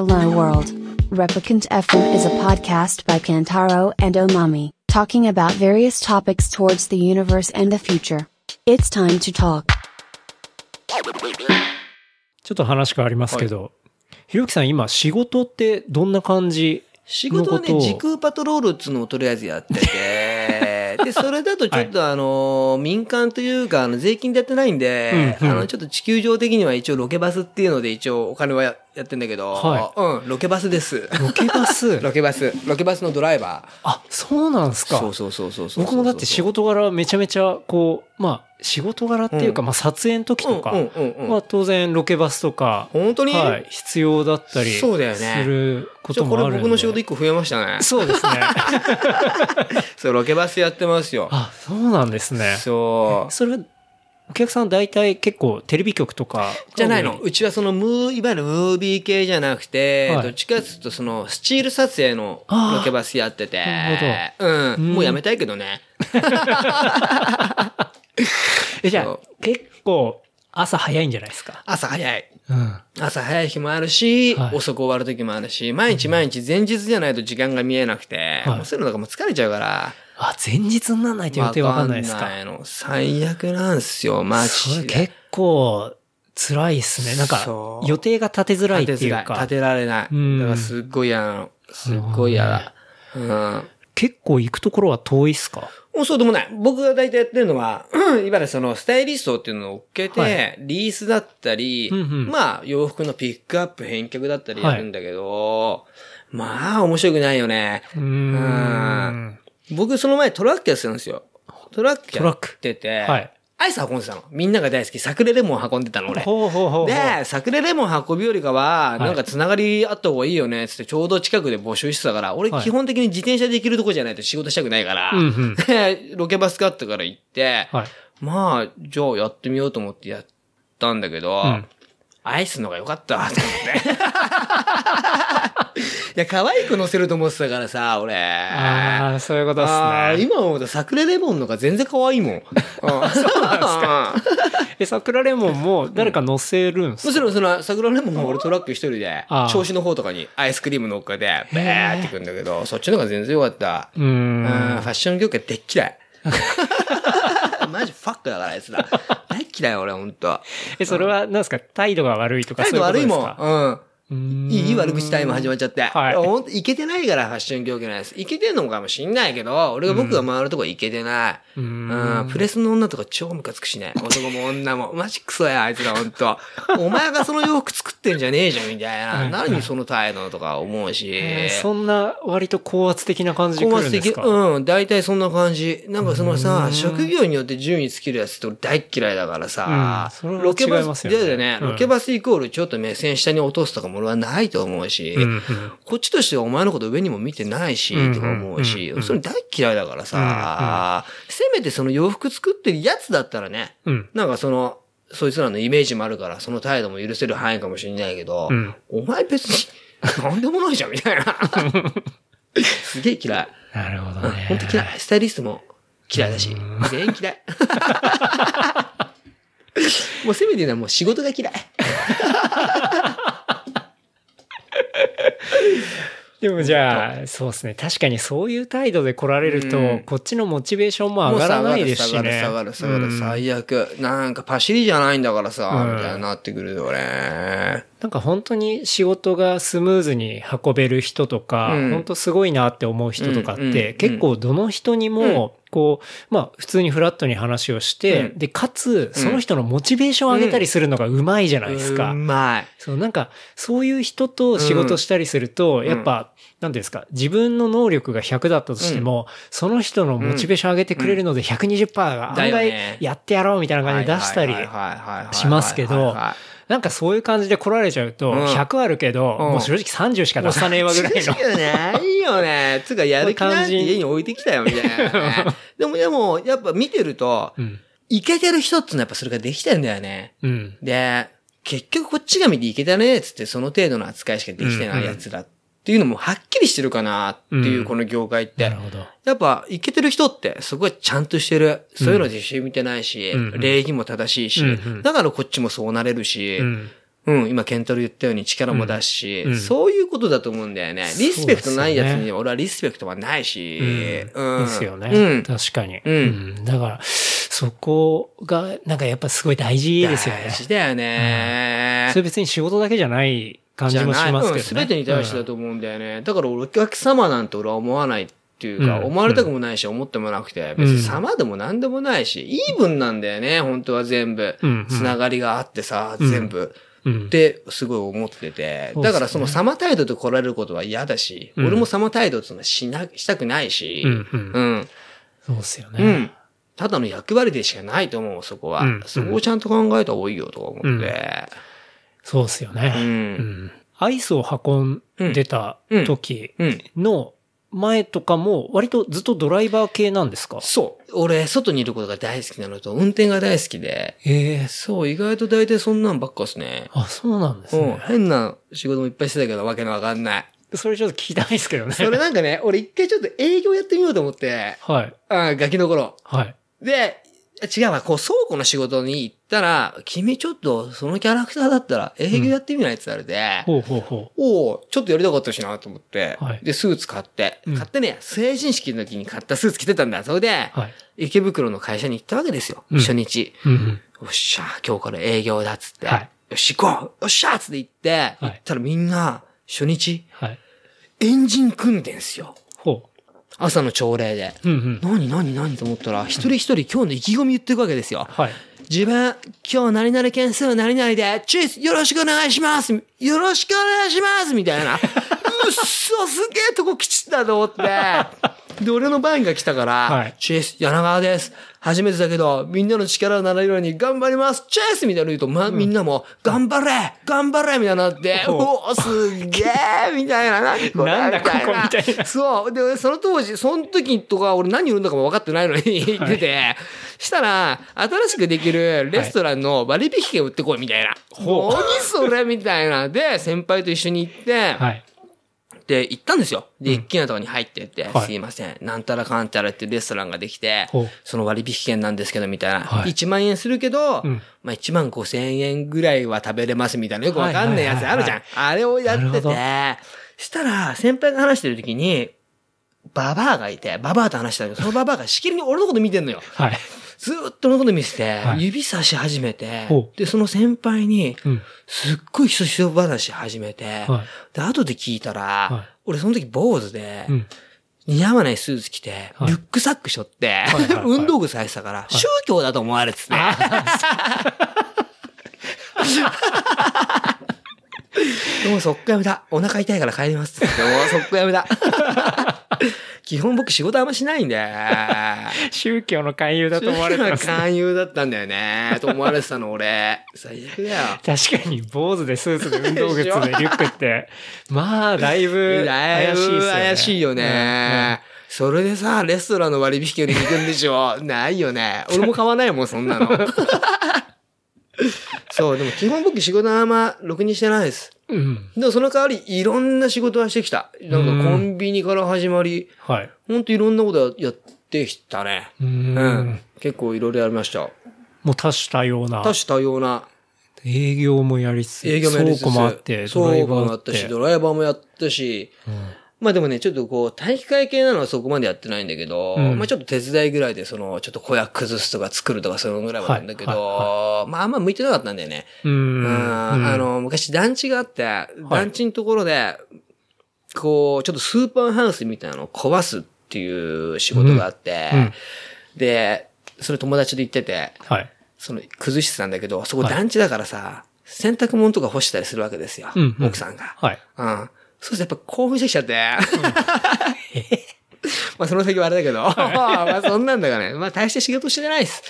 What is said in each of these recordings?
Hello World. Replicant FM is a podcast by Kantaro and Omami, talking about various topics towards the universe and the future. It's time to talk. ちょっと話変わりますけど、ひろきさん今仕事ってどんな感じ仕事はね、のことを時空パトロールっつうのをとりあえずやってて、で、それだとちょっとあの、民間というか、あの、税金でやってないんで、あの、ちょっと地球上的には一応ロケバスっていうので一応お金はややってんだけど、はうん、ロケバスです。ロケバス？ロケバス。ロケバスのドライバあ、そうなんですー。か。そうそうそうそうそう。僕もだって仕事柄めちゃめちゃこう、まあ仕事柄っていうか、うんまあ撮影の時とか、まあ当然ロケバスとか、本当に？はい、必要だったりそうだよねすることもあるんで。僕の仕事一個増えましたね。そうですね。そう、ロケバスやってますよ。あ、そうなんですね。そう。それは、お客さん大体結構テレビ局とか。じゃないの。うちはそのムー、いわゆるムービー系じゃなくて、はいどっちかっていうとそのスチール撮影のロケバスやってて。なるほどうん。うんもうやめたいけどね。え、じゃあそ結構朝早いんじゃないですか？朝早い。うん。朝早い日もあるし、はい遅く終わる時もあるし、毎日毎日前日じゃないと時間が見えなくて、はいもうそういうのとかもう疲れちゃうから。あ、前日にならないと予定わかんないですか。わんの。最悪なんすよ、マジで。結構辛いっすね。なんか予定が立てづらいってい。いうか立。てられない。うんだからすっごい嫌なの。すっごい嫌だ。うん。結構行くところは遠いっすか？もうそうでもない。僕が大体やってるのは、いわゆるそのスタイリストっていうのを追っけて、はいリースだったり、うんうんまあ洋服のピックアップ返却だったりやるんだけど、まあ面白くないよね。うーん。僕その前トラックやってたんですよ。トラックやってて、はいアイス運んでたの。みんなが大好き。サクレレモン運んでたの俺。ほうほうほう。で、サクレレモン運びよりかは、なんかつながりあった方がいいよね、つってちょうど近くで募集してたから、俺はい基本的に自転車で行けるとこじゃないと仕事したくないから、うんうんで ロケバスがあったから行って、はい。まあ、じゃあやってみようと思ってやったんだけど、んアイスのが良かった、と思って。いや、可愛く乗せると思ってたからさ、俺。ああ、そういうことっすね。今思うとサクレレモンのが全然可愛いもん。うんそうなんですか。え、桜レモンも誰か乗せるんすか？もちろんその桜レモンも俺トラック一人で調子の方とかにアイスクリーム乗っかって、ベーってくんだけど、そっちの方が全然良かった。うんん。ファッション業界でっ嫌い。マジファックだからあいつら。大っ嫌い俺ほんと。え、それは何ですか？態度が悪いとか態そういう度悪いもん。うん。いい悪口タイム始まっちゃって。はいいけてないから、ファッション業界なんです。いけてんのかもしんないけど、俺が僕が回るとこいけてない。ううんん。プレスの女とか超ムカつくしね。男も女も。マジクソや、あいつらほんと。お前がその洋服作ってんじゃねえじゃん、みたいはいな。何その態度とか思うし。えーそんな割と高圧的な感じで来高圧的。るんですか？うん。大体そんな感じ。なんかそのうさん、職業によって順位つけるやつって俺大っ嫌いだからさ、うんそれはロケバス、違いますよねだよね、うんロケバスイコールちょっと目線下に落とすとかも俺はないと思うし、うんうんこっちとしてはお前のこと上にも見てないし、うんとか思うしうんうん、それ大っ嫌いだからさ、せめてその洋服作ってるやつだったらね、うん。なんかその、そいつらのイメージもあるから、その態度も許せる範囲かもしれないけど、うんお前別に、なんでもないじゃん、みたいな。すげえ嫌い。なるほどね。本当嫌い。スタイリストも嫌いだし、全員嫌い。もうせめて言うのはもう仕事が嫌い。でもじゃあ、そうですね。確かにそういう態度で来られると、うんこっちのモチベーションも上がらないですしね。下がる下がる下がるうん最悪。なんかパシリじゃないんだからさ、うんみたいになってくるよね。なんか本当に仕事がスムーズに運べる人とか、うん。本当すごいなって思う人とかって、うんうん結構どの人にも、こう、まあ普通にフラットに話をして、うん。で、かつ、その人のモチベーションを上げたりするのがうまいじゃないですか。うまい。そう、なんか、そういう人と仕事したりすると、ん。やっぱ、なんですか、自分の能力が100だったとしても、その人のモチベーション上げてくれるので120%がだ案外やってやろうみたいな感じで出したりしますけどなんかそういう感じで来られちゃうと、うん100あるけど、うんもう正直30しか出さねえわぐらいの。いいよね。いいよね。つうか、やる気なんて家に置いてきたよ、みたいなね。でも、でも、やっぱ見てると、うん。いけてる人ってのはやっぱそれができてんだよね。うん。で、結局こっちが見ていけたね、つってその程度の扱いしかできてない奴らっていうのもはっきりしてるかなっていうう、んこの業界って。なるほど。やっぱ、いけてる人って、すごいちゃんとしてる。そういうの自信見てないし、うん礼儀も正しいし、うんうんだからこっちもそうなれるし、うん。うん、今、ケンタロウ言ったように力も出すし、うんうんそういうことだと思うんだよね。リスペクトないやつに俺はリスペクトはないし、うんですよね。うん。確かに。うんだから、そこが、なんかやっぱすごい大事ですよね大。事だよね。それ別に仕事だけじゃない感じもしますけどね。すべ、てに対してだと思うんだよね。だから俺お客様なんて俺は思わないっていうか、うん思われたくもないし、思ってもなくて、別に様でも何でもないし、イーブンなんだよね、本当は全部。うんつながりがあってさ、うん全部。うんって、すごい思ってて。だからその様態度で来られることは嫌だし、うん俺も様態度ってのはしな、したくないし、うん。そうですよね。うん。ただの役割でしかないと思う、そこは。うんそこをちゃんと考えた方がいいよとか思って。うんそうですよね。うんうんアイスを運んでた時うん。の前とかも割とずっとドライバー系なんですか？そう。俺、外にいることが大好きなのと、運転が大好きで、ええそう、意外と大体そんなんばっかっすね。あ、そうなんですうん、ね。変な仕事もいっぱいしてたけど、わけのわかんない。それちょっと聞きたいですけどね。それなんかね、俺一回ちょっと営業やってみようと思って、はい。あガキの頃。はい。で、違うわ、こう倉庫の仕事に行ったら、君ちょっとそのキャラクターだったら営業やってみないって言われて、ほうほうほおおちょっとやりたかったしなと思って、はいで、スーツ買って、うん買ってね、成人式の時に買ったスーツ着てたんだ。それで、う。はい。池袋の会社に行ったわけですよ、うん初日。うんうん。よっしゃ、今日から営業だっつって。はいよし、行こうよっしゃっつって行って、行ったらみんな、初日、はい。エンジン組んでんすよ。ほ朝の朝礼で。う。うんうん。何何何と思ったら、一人一人今日の意気込み言っていくわけですよ。はい。自分、今日何々件数何々で、チーズよろしくお願いしますよろしくお願いしますみたいな。うっそ、すげえとこ来ちったと思って。で、俺の番が来たから、はいチェイス、柳川です。初めてだけど、みんなの力をなれるように頑張ります。チェイス!みたいなの言うと、ま、みんなも、頑張れ!頑張れ!みたいになって、おお、すげえ!みたいな、何これ?なんだここみたいな。そう。で、俺その当時、その時とか、俺何言うんだかも分かってないのに言ってて、したら、新しくできるレストランの割引券売ってこいみたいな。ほう。何それ?みたいな。で、先輩と一緒に行って、はい。で、行ったんですよ。で、一軒家とかに入ってって、はいすいません、なんたらかんたらってレストランができてほう、その割引券なんですけど、みたいな。はい1万円するけど、うんまあ1万5千円ぐらいは食べれますみたいな。よくわかんないやつあるじゃん。はいあれをやってなるほどて、したら、先輩が話してる時に、ババアがいて、ババアと話してたけど、そのババアがしきりに俺のこと見てんのよ。はい。ずーっと俺のこと見せて、はい指さし始めてほ、うで、その先輩に、うん。すっごいひそひそ話始めて、はい。で、後で聞いたら、はい俺その時坊主で、うん。似合わないスーツ着て、はいリュックサック背負って、いはいはい 運動靴履いてたから、宗教だと思われててね。もうそっからやめた。お腹痛いから帰ります。もうそっからやめた。基本僕仕事あんましないんで。宗教の勧誘だと思われてます、ね。勧誘だったんだよね。と思われてたの俺。最悪だよ。確かに、坊主でスーツで運動靴でリュックって、まあ、だいぶ怪しいね。ぶ怪しいよね。それでさ、レストランの割引券に行くんでしょないよね。俺も買わないもん、そんなの。そう、でも基本僕仕事あんまろくにしてないです。うん。うん。でもその代わりいろんな仕事はしてきた。なんかコンビニから始まり、はい。ほんといろんなことやってきたね。うーうんん。。結構いろいろやりました。もう多種多様な。多種多様な営業もやりつつ、営業もやりつつ倉庫もあって、ドライバーもあったし、ドライバーもやったし、まあでもね、ちょっとこう、体育会系なのはそこまでやってないんだけど、うんまあちょっと手伝いぐらいで、その、ちょっと小屋崩すとか作るとかそのぐらいはあるんだけど、はいまああんま向いてなかったんだよね。うーん。あ、の、昔団地があって、団地のところで、こう、ちょっとスーパーハウスみたいなのを壊すっていう仕事があって、うんで、それ友達と行ってて、はい。その、崩してたんだけど、そこはい団地だからさ、洗濯物とか干したりするわけですよ。うんうん奥さんが。はい。うん。そうするとやっぱ興奮してきちゃって。まあその先はあれだけど、まあそんなんだからね。まあ大して仕事してないです。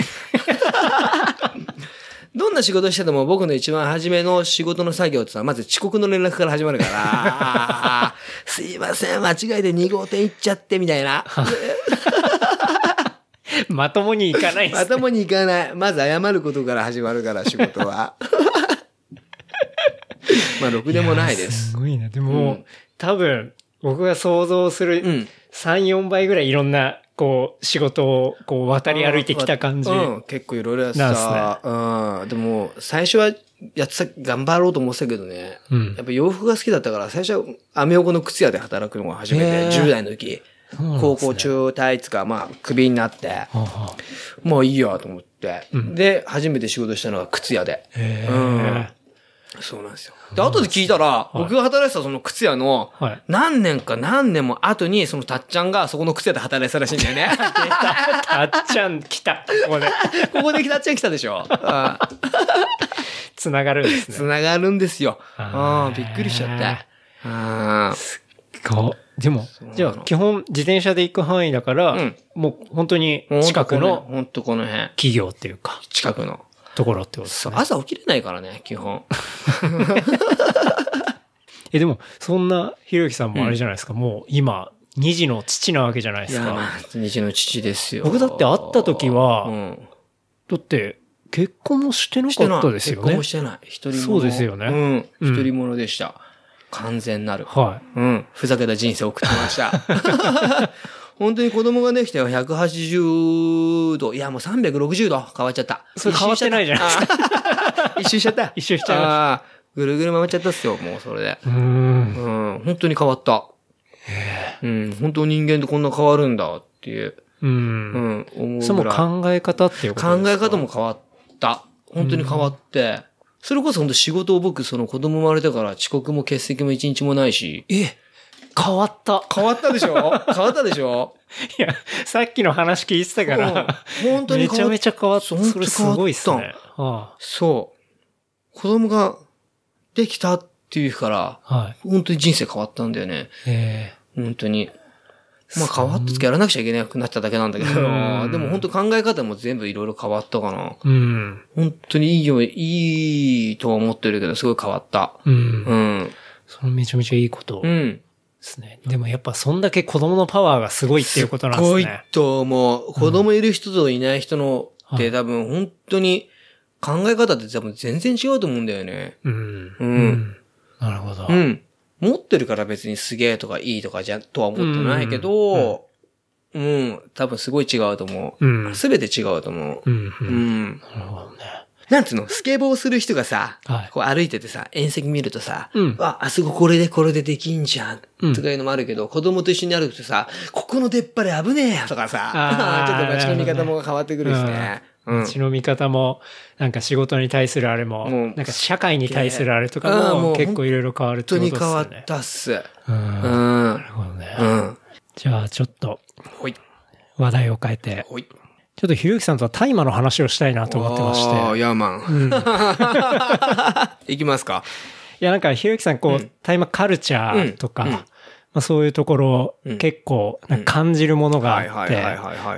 どんな仕事してても僕の一番初めの仕事の作業ってのはまず遅刻の連絡から始まるから、すいません、間違えて2号店行っちゃってみたいな。まともにいかないです、ね。頭に行かない。まず謝ることから始まるから、仕事は。まあ、ろくでもないです。すごいな。でも、うん多分、僕が想像するうん。3、4倍ぐらいいろんなこう、仕事を、こう、渡り歩いてきた感じ。うん、結構いろいろやってた。うん。でも、最初はやってた、頑張ろうと思ってたけどね。うんやっぱ洋服が好きだったから、最初はアメ横の靴屋で働くのが初めて、へー10代の時。ね高校中退つか、まあ、クビになって、はあはもういいやと思って、うんで、初めて仕事したのが靴屋で。うんそうなんですよ。で、後で聞いたら、い僕が働いてたその靴屋の。何年か何年も後に、そのたっちゃんがそこの靴屋で働いてたらしいんだよね。たっちゃん来た。ここで。ここでたっちゃん来たでしょ。あつながるんですね。つながるんですよ。あーああ、びっくりしちゃって。あこう。でもじゃあ、基本自転車で行く範囲だから、うんもう本当にあ。近くのほんとこの辺。企業っていうか、近くの。ところってことですね。朝起きれないからね、基本。え、でも、そんなひろゆきさんもあれじゃないですか、もう今、二児の父なわけじゃないですか。まあ、日の父ですよ。僕だって会った時はうん。だって、結婚もしてな。かったですよね結婚も。してない。一人者。そうですよねうん。うん一人者でした。完全なる。はうん。ふざけた人生を送ってました。本当に子供ができて180度、いやもう360度変わっちゃった。それ変わってないじゃないですか。一周しちゃった。一周しちゃいましたぐるぐる回っちゃったっすよ、もうそれで。い。うーん。うん。本当に変わった。うん。本当人間ってこんな変わるんだっていう。う。うんん。思うそれも考え方っていうか？考え方も変わった。本当に変わって。それこそ本当仕事を僕、その子供生まれてから遅刻も欠席も一日もないし。え、変わった。変わったでしょ？変わったでしょ？いや、さっきの話聞いてたから、うん本当にめちゃめちゃ変わった。それすごいっすね。はそう。子供ができたっていうから、い。はい。本当に人生変わったんだよね。え本当に。まあ変わったつけやらなくちゃいけなくなっちゃっただけなんだけど、うんでも本当考え方も全部いろいろ変わったかな。ー、うん。本当にいいよ、いいとは思ってるけど、すごい変わった。うん。うん。それめちゃめちゃいいことでうん。すね。でもやっぱそんだけ子供のパワーがすごいっていうことなんですすごいね。と思う。子供いる人といない人の、はいって多分本当に考え方って多分全然違うと思うんだよね。うん。うんなるほど。うん。持ってるから別にすげえとかいいとかじゃ、とは思ってないけど、うん、多分すごい違うと思うう。ん。すべて違うと思う。うん。う。うんん。なるほどね。なんつうの、スケボーする人がさ、はい。こう歩いててさ、遠石見るとさ、うんあ、あそここれでこれでできんじゃん。うんとかいうのもあるけど、子供と一緒に歩くとさ、ここの出っ張り危ねえよとかさ、ちょっと街の見方も変わってくるしね。うんうちの見方も、なんか仕事に対するあれも、もうなんか社会に対するあれとかも結構いろいろ変わるって本当ことですよね。に変わったっす。うん。う。なんるほどね。うん。じゃあちょっと。話題を変えて。ちょっとひろゆきさんとは大麻の話をしたいなと思ってまして。あーヤーマン。うん。いきますか。いや、なんかひろゆきさん、こう、うん大麻カルチャーとか、うんうんまあそういうところ、うん結構感じるものがあって、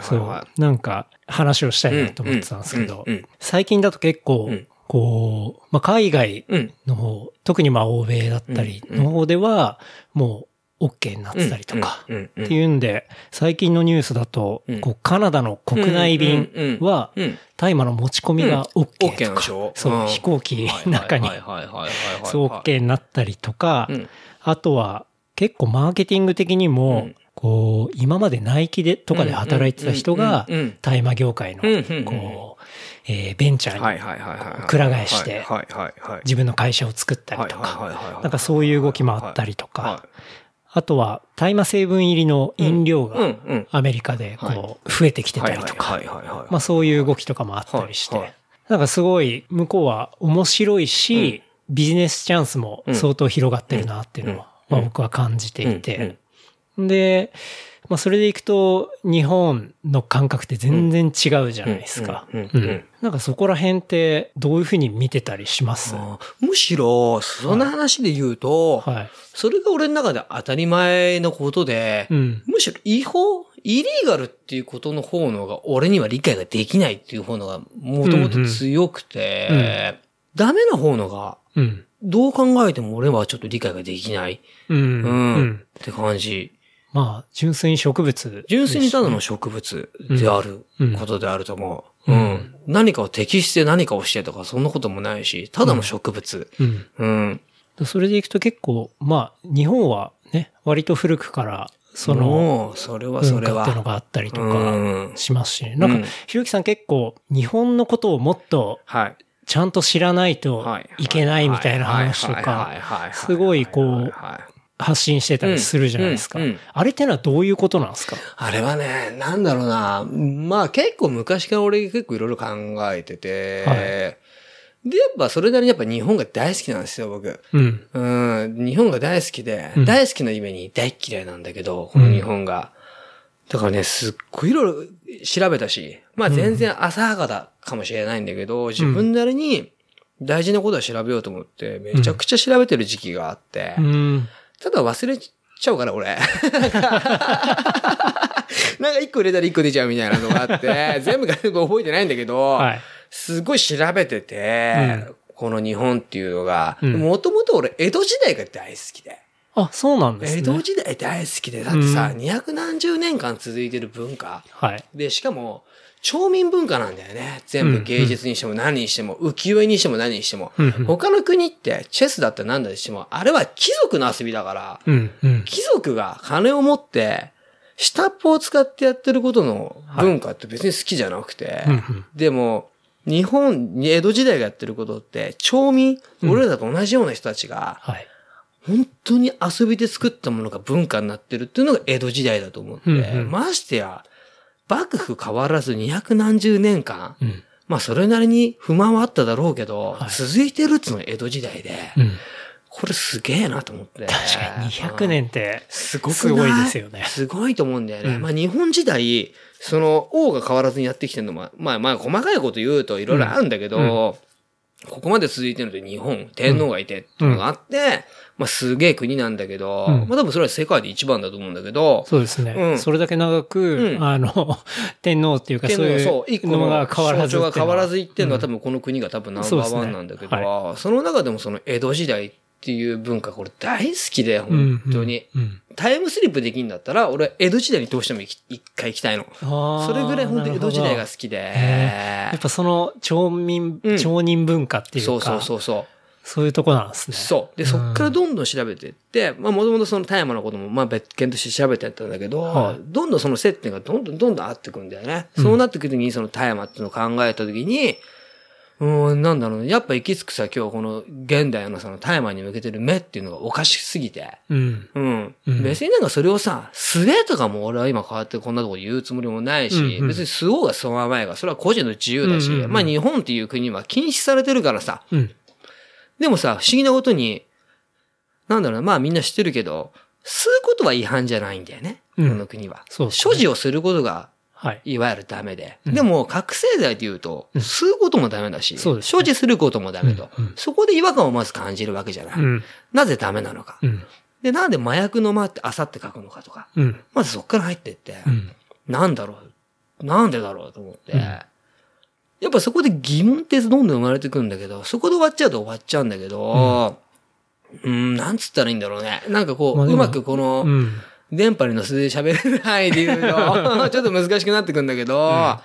そう、なんか話をしたいなと思ってたんですけど最近だと結構うん、こう、まあ海外うん。の方、特にまあ欧米だったりの方では、もう OK になってたりとか。っていうんで、最近のニュースだとうん、こうカナダの国内便はうん。大麻の持ち込みが OK とか。ょ、そうう、ん。飛行機の中に。そう OK になったりとかうん、あとは結構マーケティング的にうもん、こう、今までナイキでとかで働いてた人が大麻業界のこう、えーベンチャーにはいはいはいはい。くら替えして。自分の会社を作ったりとはいか、なんかそういう動きもあったりとか。は、あとは大麻成分入りの飲料がうん。アメリカでこう、増えてきてたりとか。まあそういう動きとかもあったりして、なんかすごい向こうは面白いし、ビジネスチャンスも相当広がってるなっていうのは、うん。まあ僕は感じていて、うん。で、まあそれでいくと日本の感覚って全然違うじゃないですか。なんかそこら辺ってどういうふうに見てたりします？むしろ、その話で言うと、はい。それが俺の中で当たり前のことで、うん。むしろ違法、イリーガルっていうことの方のが俺には理解ができないっていう方のがもともと強くて、うんうんダメな方のがうん。どう考えても俺はちょっと理解ができない、うん。うんうん。って感じ。まあ、純粋に植物。純粋にただの植物であるうんことであると思う。ううんん。何かを適して何かをしてとかそんなこともないし、ただの植物。うん。うん。それでいくと結構、まあ、日本はね、割と古くから、その、それはそれは。っていうのがあったりとうかんしますしね。なんうんか、ひろきさん結構日本のことをもっとはい。ちゃんと知らないとはい。いけないみたいな話とはいかはいはいはいすごいこうはい発信してたりするじゃないですかうんうんうん。あれってのはどういうことなんですか？あれはね、なんだろうな。まあ結構昔から俺結構いろいろ考えてて、はで、やっぱそれなりにやっぱ日本が大好きなんですよ、僕。うん。うん、日本が大好きで、うん大好きな夢に大っ嫌いなんだけど、この日本が。だからね、すっごいいろいろ調べたし、まあ全然浅はかだかもしれないんだけど、自分なりに大事なことは調べようと思って、めちゃくちゃ調べてる時期があって、うん。ただ忘れちゃうから、俺。なんか一個入れたら一個出ちゃうみたいなのがあって、全部が覚えてないんだけど、はい。すごい調べてて、この日本っていうのが、うんもともと俺、江戸時代が大好きで。あ、そうなんですね。江戸時代大好きで。だってさ、うん二百何十年間続いてる文化。はい。で、しかも、町民文化なんだよね。全うん部芸術にしても何にしても、浮世絵にしても何にしても。他の国って、チェスだったら何だとしても、あれは貴族の遊びだから。貴族が金を持って、下っぽを使ってやってることの文化って別に好きじゃなくて、でも、日本に江戸時代がやってることって、町民、俺らと同じような人たちが、はい。本当に遊びで作ったものが文化になってるっていうのが江戸時代だと思って、ましてや、幕府変わらず二百何十年間、うん。まあそれなりに不満はあっただろうけど、はい続いてるっつうのが江戸時代で、うん。これすげえなと思って。確かに200年って、すごくすごいですよねすごいと思うんだよね。うんまあ日本時代、その王が変わらずにやってきてるのも、まあまあ細かいこと言うといろいろあるんだけど、うんここまで続いてるのって日本、天皇がいてっていうのがあって、まあすげえ国なんだけど、うんまあ多分それは世界で一番だと思うんだけど、そうですね。うんそれだけ長く、うんあの、天皇っていうか天そういう、の個のが変わらず象徴が変わらずいいってるのは多分この国が多分ナンバーワンなんだけど、そうその中でもその江戸時代っていう文化、これ大好きで、本当に。うん。タイムスリップできんだったら、俺は江戸時代にどうしても一回行きたいの。そそれぐらい本当に江戸時代が好きで。やっぱその町民、うん町人文化っていうか、そうそうそうそう。そういうとこなんですね。そう。で、そっからどんどん調べていって、まあもともとその大麻のこともまあ別件として調べてやったんだけど、はいどんどんその接点がどんどんどんどん合ってくんだよね。そうなってくるときにその大麻っていうのを考えたときに、うん、なんだろうね。やっぱ行き着くさ、今日この現代のその大麻に向けてる目っていうのがおかしすぎて。うん。うん。うん別になんかそれをさ、素手とかも俺は今変わってこんなところ言うつもりもないし、うんうん別に吸おうが吸わないが、それは個人の自由だし、うんうんうんまあ日本っていう国は禁止されてるからさ、うん。でもさ、不思議なことに、なんだろうな、まあみんな知ってるけど、吸うことは違反じゃないんだよね。うんこの国は。そうね所持をすることが、はい。いわゆるダメで。うんでも、覚醒剤で言うと、うん吸うこともダメだし、ね所持することもダメと、そこで違和感をまず感じるわけじゃない。うん。なぜダメなのか。うん。で、なんで麻薬の間ってあさって書くのかとか。うん。まずそっから入ってって、うん。なんだろう。なんでだろうと思って。うんやっぱそこで疑問ってどんどん生まれてくるんだけど、そこで終わっちゃうと終わっちゃうんだけど、うん、なんつったらいいんだろうね。なんかこう、まあうまくこの、うん。電波に乗せて喋れないで言うと、ちょっと難しくなってくるんだけど、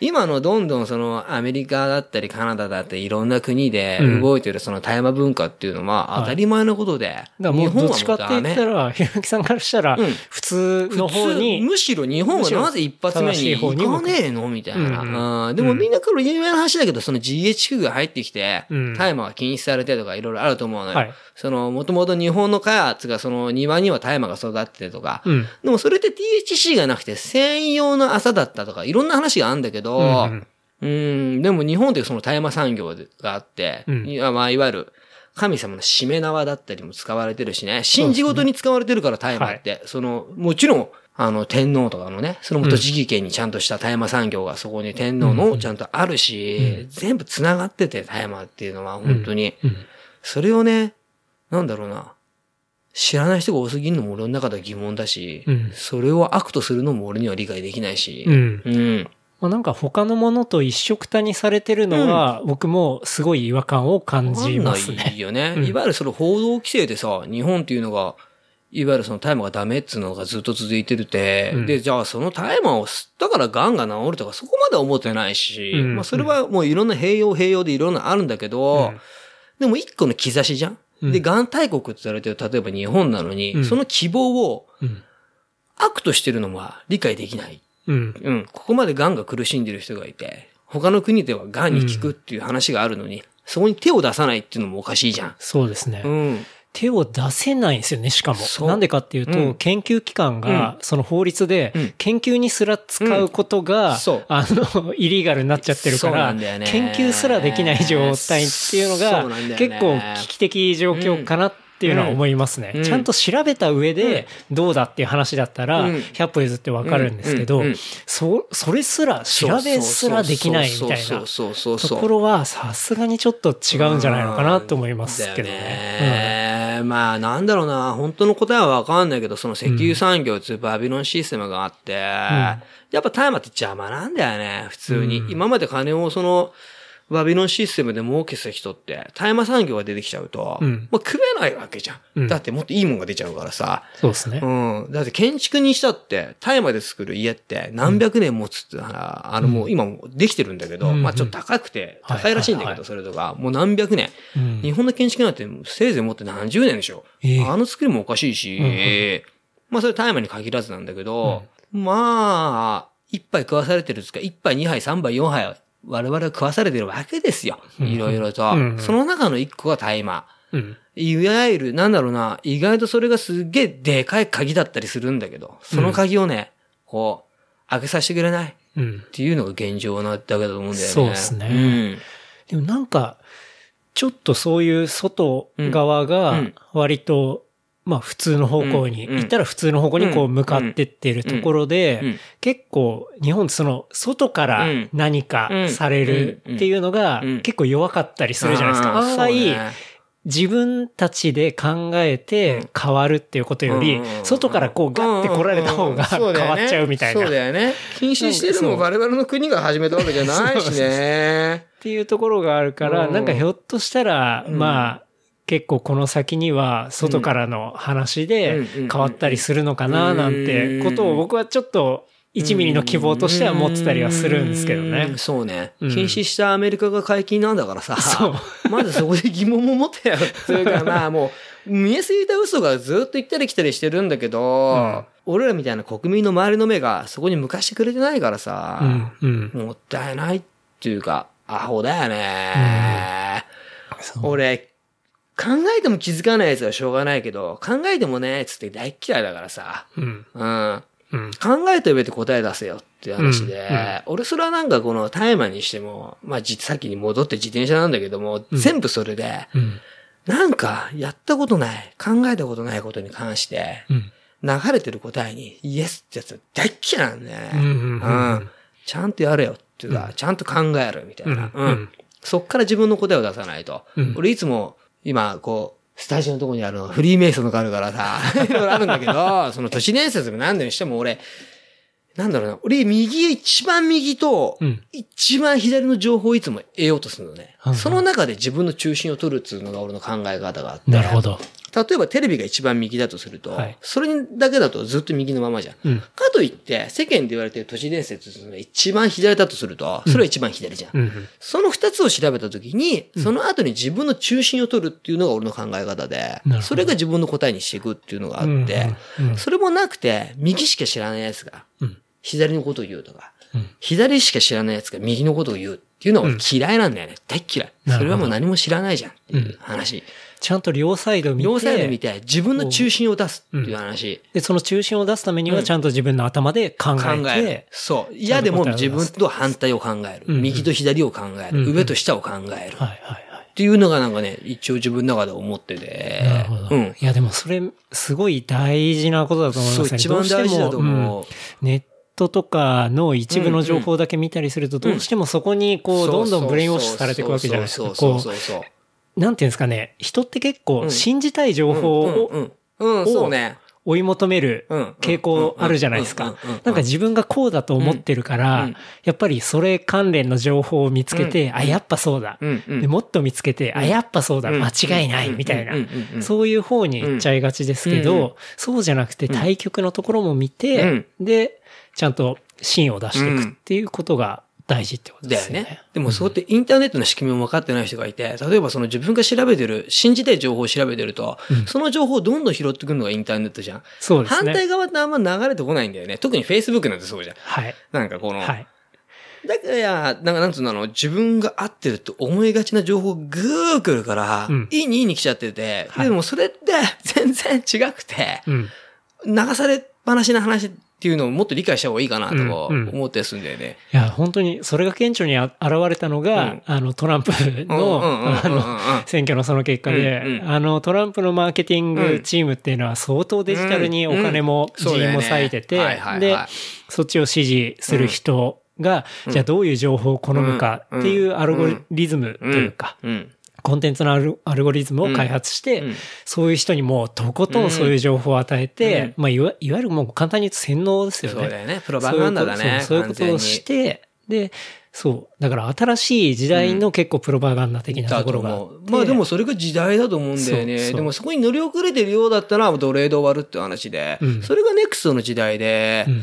今のどんどんそのアメリカだったりカナダだったりいろんな国でうん。動いてるその大麻文化っていうのははい。当たり前のことで、だからもうどっちかって言ったら、ひろゆきさんからしたらうん、普通の方に、むしろ日本はなぜ一発目に行かねえのみたいな。でもみんなこれ有名な話だけど、その GHQ が入ってきてうん、大麻が禁止されてとかいろいろあると思うのよ。はい。その、もともと日本の開発がその庭には大麻が育っててとか、うん。でもそれって THC がなくて専用の朝だったとか、いろんな話があるんだけど、うんうん、でも日本ってその大麻産業があって、うん。いやまあ、いわゆる神様の締め縄だったりも使われてるしね、神事ごとに使われてるから大麻って、その、もちろん、あの、天皇とかのね、それも栃木県にちゃんとした大麻産業がそこに天皇のちゃんとあるし、全部繋がってて大麻っていうのは本当に、うん。それをね、なんだろうな、知らない人が多すぎるのも俺の中では疑問だし、うん。それを悪とするのも俺には理解できないし、うん。うん。まあ、なんか他のものと一緒くたにされてるのは、僕もすごい違和感を感じますわかんないね。よね。うんいわゆるその報道規制でさ、日本っていうのが、いわゆるその大麻がダメっつうのがずっと続いてるって、うんで、じゃあその大麻を吸ったから癌が治るとかそこまでは思ってないし、うんまあそれはもういろんな併用併用でいろんなあるんだけど、うんでも一個の兆しじゃん、うんで、癌大国って言われてる例えば日本なのに、うんその希望をうん悪としてるのは理解できない。うん。うん。ここまで癌が苦しんでる人がいて、他の国では癌に効くっていう話があるのに、そこに手を出さないっていうのもおかしいじゃん。そうですね。うん。手を出せないんですよね、しかもなんでかっていうと、うん研究機関が、その法律でうん、研究にすら使うことが、うんそうあの、イリーガルになっちゃってるから、研究すらできない状態っていうのが結構危機的状況かなっていうのは思いますね。うん。ちゃんと調べた上で、どうだっていう話だったら、うん。100歩譲ってわかるんですけどそ、それすら、調べすらできないみたいなところは、さすがにちょっと違うんじゃないのかなと思いますけどね。ね。まあなんだろうな、本当の答えはわかんないけど、その石油産業っていうバビロンシステムがあって、やっぱ大麻って邪魔なんだよね、普通に。うん。今まで金をその、バビロンシステムで儲けてた人って、大麻産業が出てきちゃうと、うん。まあ食えないわけじゃん,、うん。だってもっといいもんが出ちゃうからさ。そうですね。うん。だって建築にしたって、大麻で作る家って何百年持つってなら、あのもう今もうできてるんだけど、うん。まあちょっと高くて、はい高いらしいんだけど、それとか、もう何百年。うん。日本の建築なんてせいぜい持って何十年でしょ。ええ。あの作りもおかしいし、うんうん。まあそれ大麻に限らずなんだけど、まあ、一杯食わされてるんですか、一杯二杯三杯四杯我々は食わされてるわけですよ。うんいろいろと。うんうんその中の一個が大麻。うん。いわゆる、なんだろうな、意外とそれがすっげえでかい鍵だったりするんだけど、その鍵をね、こう、開けさせてくれないっうん。ていうのが現状なだけだと思うんだよね。そうっすねでもなんか、ちょっとそういう外側うがん割と、まあ普通の方向に、行ったら普通の方向にこううん向かってってるところで、結構日本ってその外からうん。何かされるっていうのがうん結構弱かったりするじゃないですか。案外、自分たちで考えて変わるっていうことより外からこうガッて来られた方が変わっちゃうみたいな。そうだよね。禁止してるのも我々の国が始めたわけじゃないしね。っていうところがあるから、うん。なんかひょっとしたら、うん。まあ、結構この先には外からの話でうん変わったりするのかななんてことを僕はちょっと1ミリの希望としては持ってたりはするんですけどうねん。そうね。うん禁止したアメリカが解禁なんだからさ。そう。まずそこで疑問も持ってやるっていうか、まあ もう、見えすぎた嘘がずっと行ったり来たりしてるんだけど、ん俺らみたいな国民の周りの目がそこに向かしてくれてないからさ、うん、うん。もったいないっていうか、アホだよね。俺、考えても気づかないやつはしょうがないけど、考えてもね、つって大っ嫌いだからさ、うん、うん。うん。考えた上で答え出せよっていう話で、うんうん俺それはなんかこの大麻にしても、まあ実さっきに戻って自転車なんだけども、全部それで、うん、なんかやったことない、考えたことないことに関して、うん。流れてる答えにイエスってやつは大っ嫌いなんだね。うんちゃんとやれよっていうか、ちゃんと考えるみたいな。うんうんそっから自分の答えを出さないと。うん俺いつも今こう、スタジオのところにあるのフリーメイソンのがあるからさ、いろいろあるんだけど、その都市伝説も何でにしても俺、なんだろうな、俺右、一番右とうん、一番左の情報をいつも得ようとするのね。うんうんその中で自分の中心を取るっていうのが俺の考え方があって。なるほど。例えばテレビが一番右だとすると、はいそれだけだとずっと右のままじゃん。うん、かといって、世間で言われてる都市伝説が一番左だとすると、それは一番左じゃん。うん、うん。その二つを調べたときに、その後に自分の中心を取るっていうのが俺の考え方でそれが自分の答えにしていくっていうのがあってうんうん、それもなくて、右しか知らない奴がうん、左のことを言うとかうん、左しか知らない奴が右のことを言うっていうのは俺嫌いなんだよね。大っ嫌い。それはもう何も知らないじゃんっていう話。ちゃんと両サイド見て、両サイド見て自分の中心を出すっていう話。で、その中心を出すためにはちゃんと自分の頭で考考えて、える。そう。嫌でも自分と反対を考える。うんうん右と左を考える。うんうん上と下を考える。はいはいはい。っていうのがなんかね、一応自分の中で思ってて。なるほど。うん。いや、でもそれ、すごい大事なことだと思いそう、ますね。一番大事だと思う。うんネットとかの一部の情報だけ見たりすると、どうしてもそこにこう、どんどんブレインウォッシュされていくわけじゃないですか。そうこそうそうそう。う、なんていうんですかね、人って結構信じたい情報うんをうんうん。うん、そうね。追い求めるうん傾向あるじゃないですか。なんか自分がこうだと思ってるから、うんやっぱりそれ関連の情報を見つけて、あ、やっぱそうだ。でもっと見つけて、あ、やっぱそうだ。うん間違いない。みたいな。そういう方に行っちゃいがちですけど、そうじゃなくて対局のところも見て、で、ちゃんと芯を出していくっていうことが大事ってことだよですよね。ね。でもそうやってインターネットの仕組みも分かってない人がいて、例えばその自分が調べてる、信じたい情報を調べてると、その情報をどんどん拾ってくるのがインターネットじゃん。そうですね。反対側ってあんま流れてこないんだよね。特に Facebook なんてそうじゃん。はい。なんかこの、はい。だから、なんかなんつうの、自分が合ってると思いがちな情報ぐー来るから、うんいいにいいに来ちゃってて、はいでもそれって全然違くて、うん。流されっぱなしな話っていうのをもっと理解した方がいいかなとうんうん。思ったりするんだよね。いや、本当に、それが顕著にあ現れたのが、うん。あの、トランプの、うんうんうんうんうんあの、選挙のその結果で、うんうんあの、トランプのマーケティングチームっていうのは相当デジタルにお金もうんうん人員も割いててで、そっちを支持する人が、じゃあどういう情報を好むかっていうアルゴリズムというか、うん。コンテンツのアルアルゴリズムを開発して、うんそういう人にもうとことんそういう情報を与えて、うまあいわ、いわゆるもう簡単に言うと洗脳ですよね。そうだよね。プロパガンダだね。そういうことをして、で、そう。だから新しい時代の結構プロパガンダ的なところがあって、まあでもそれが時代だと思うんだよね。でもそこに乗り遅れてるようだったら奴隷で終わるって話で、うんそれがネクストの時代で、うん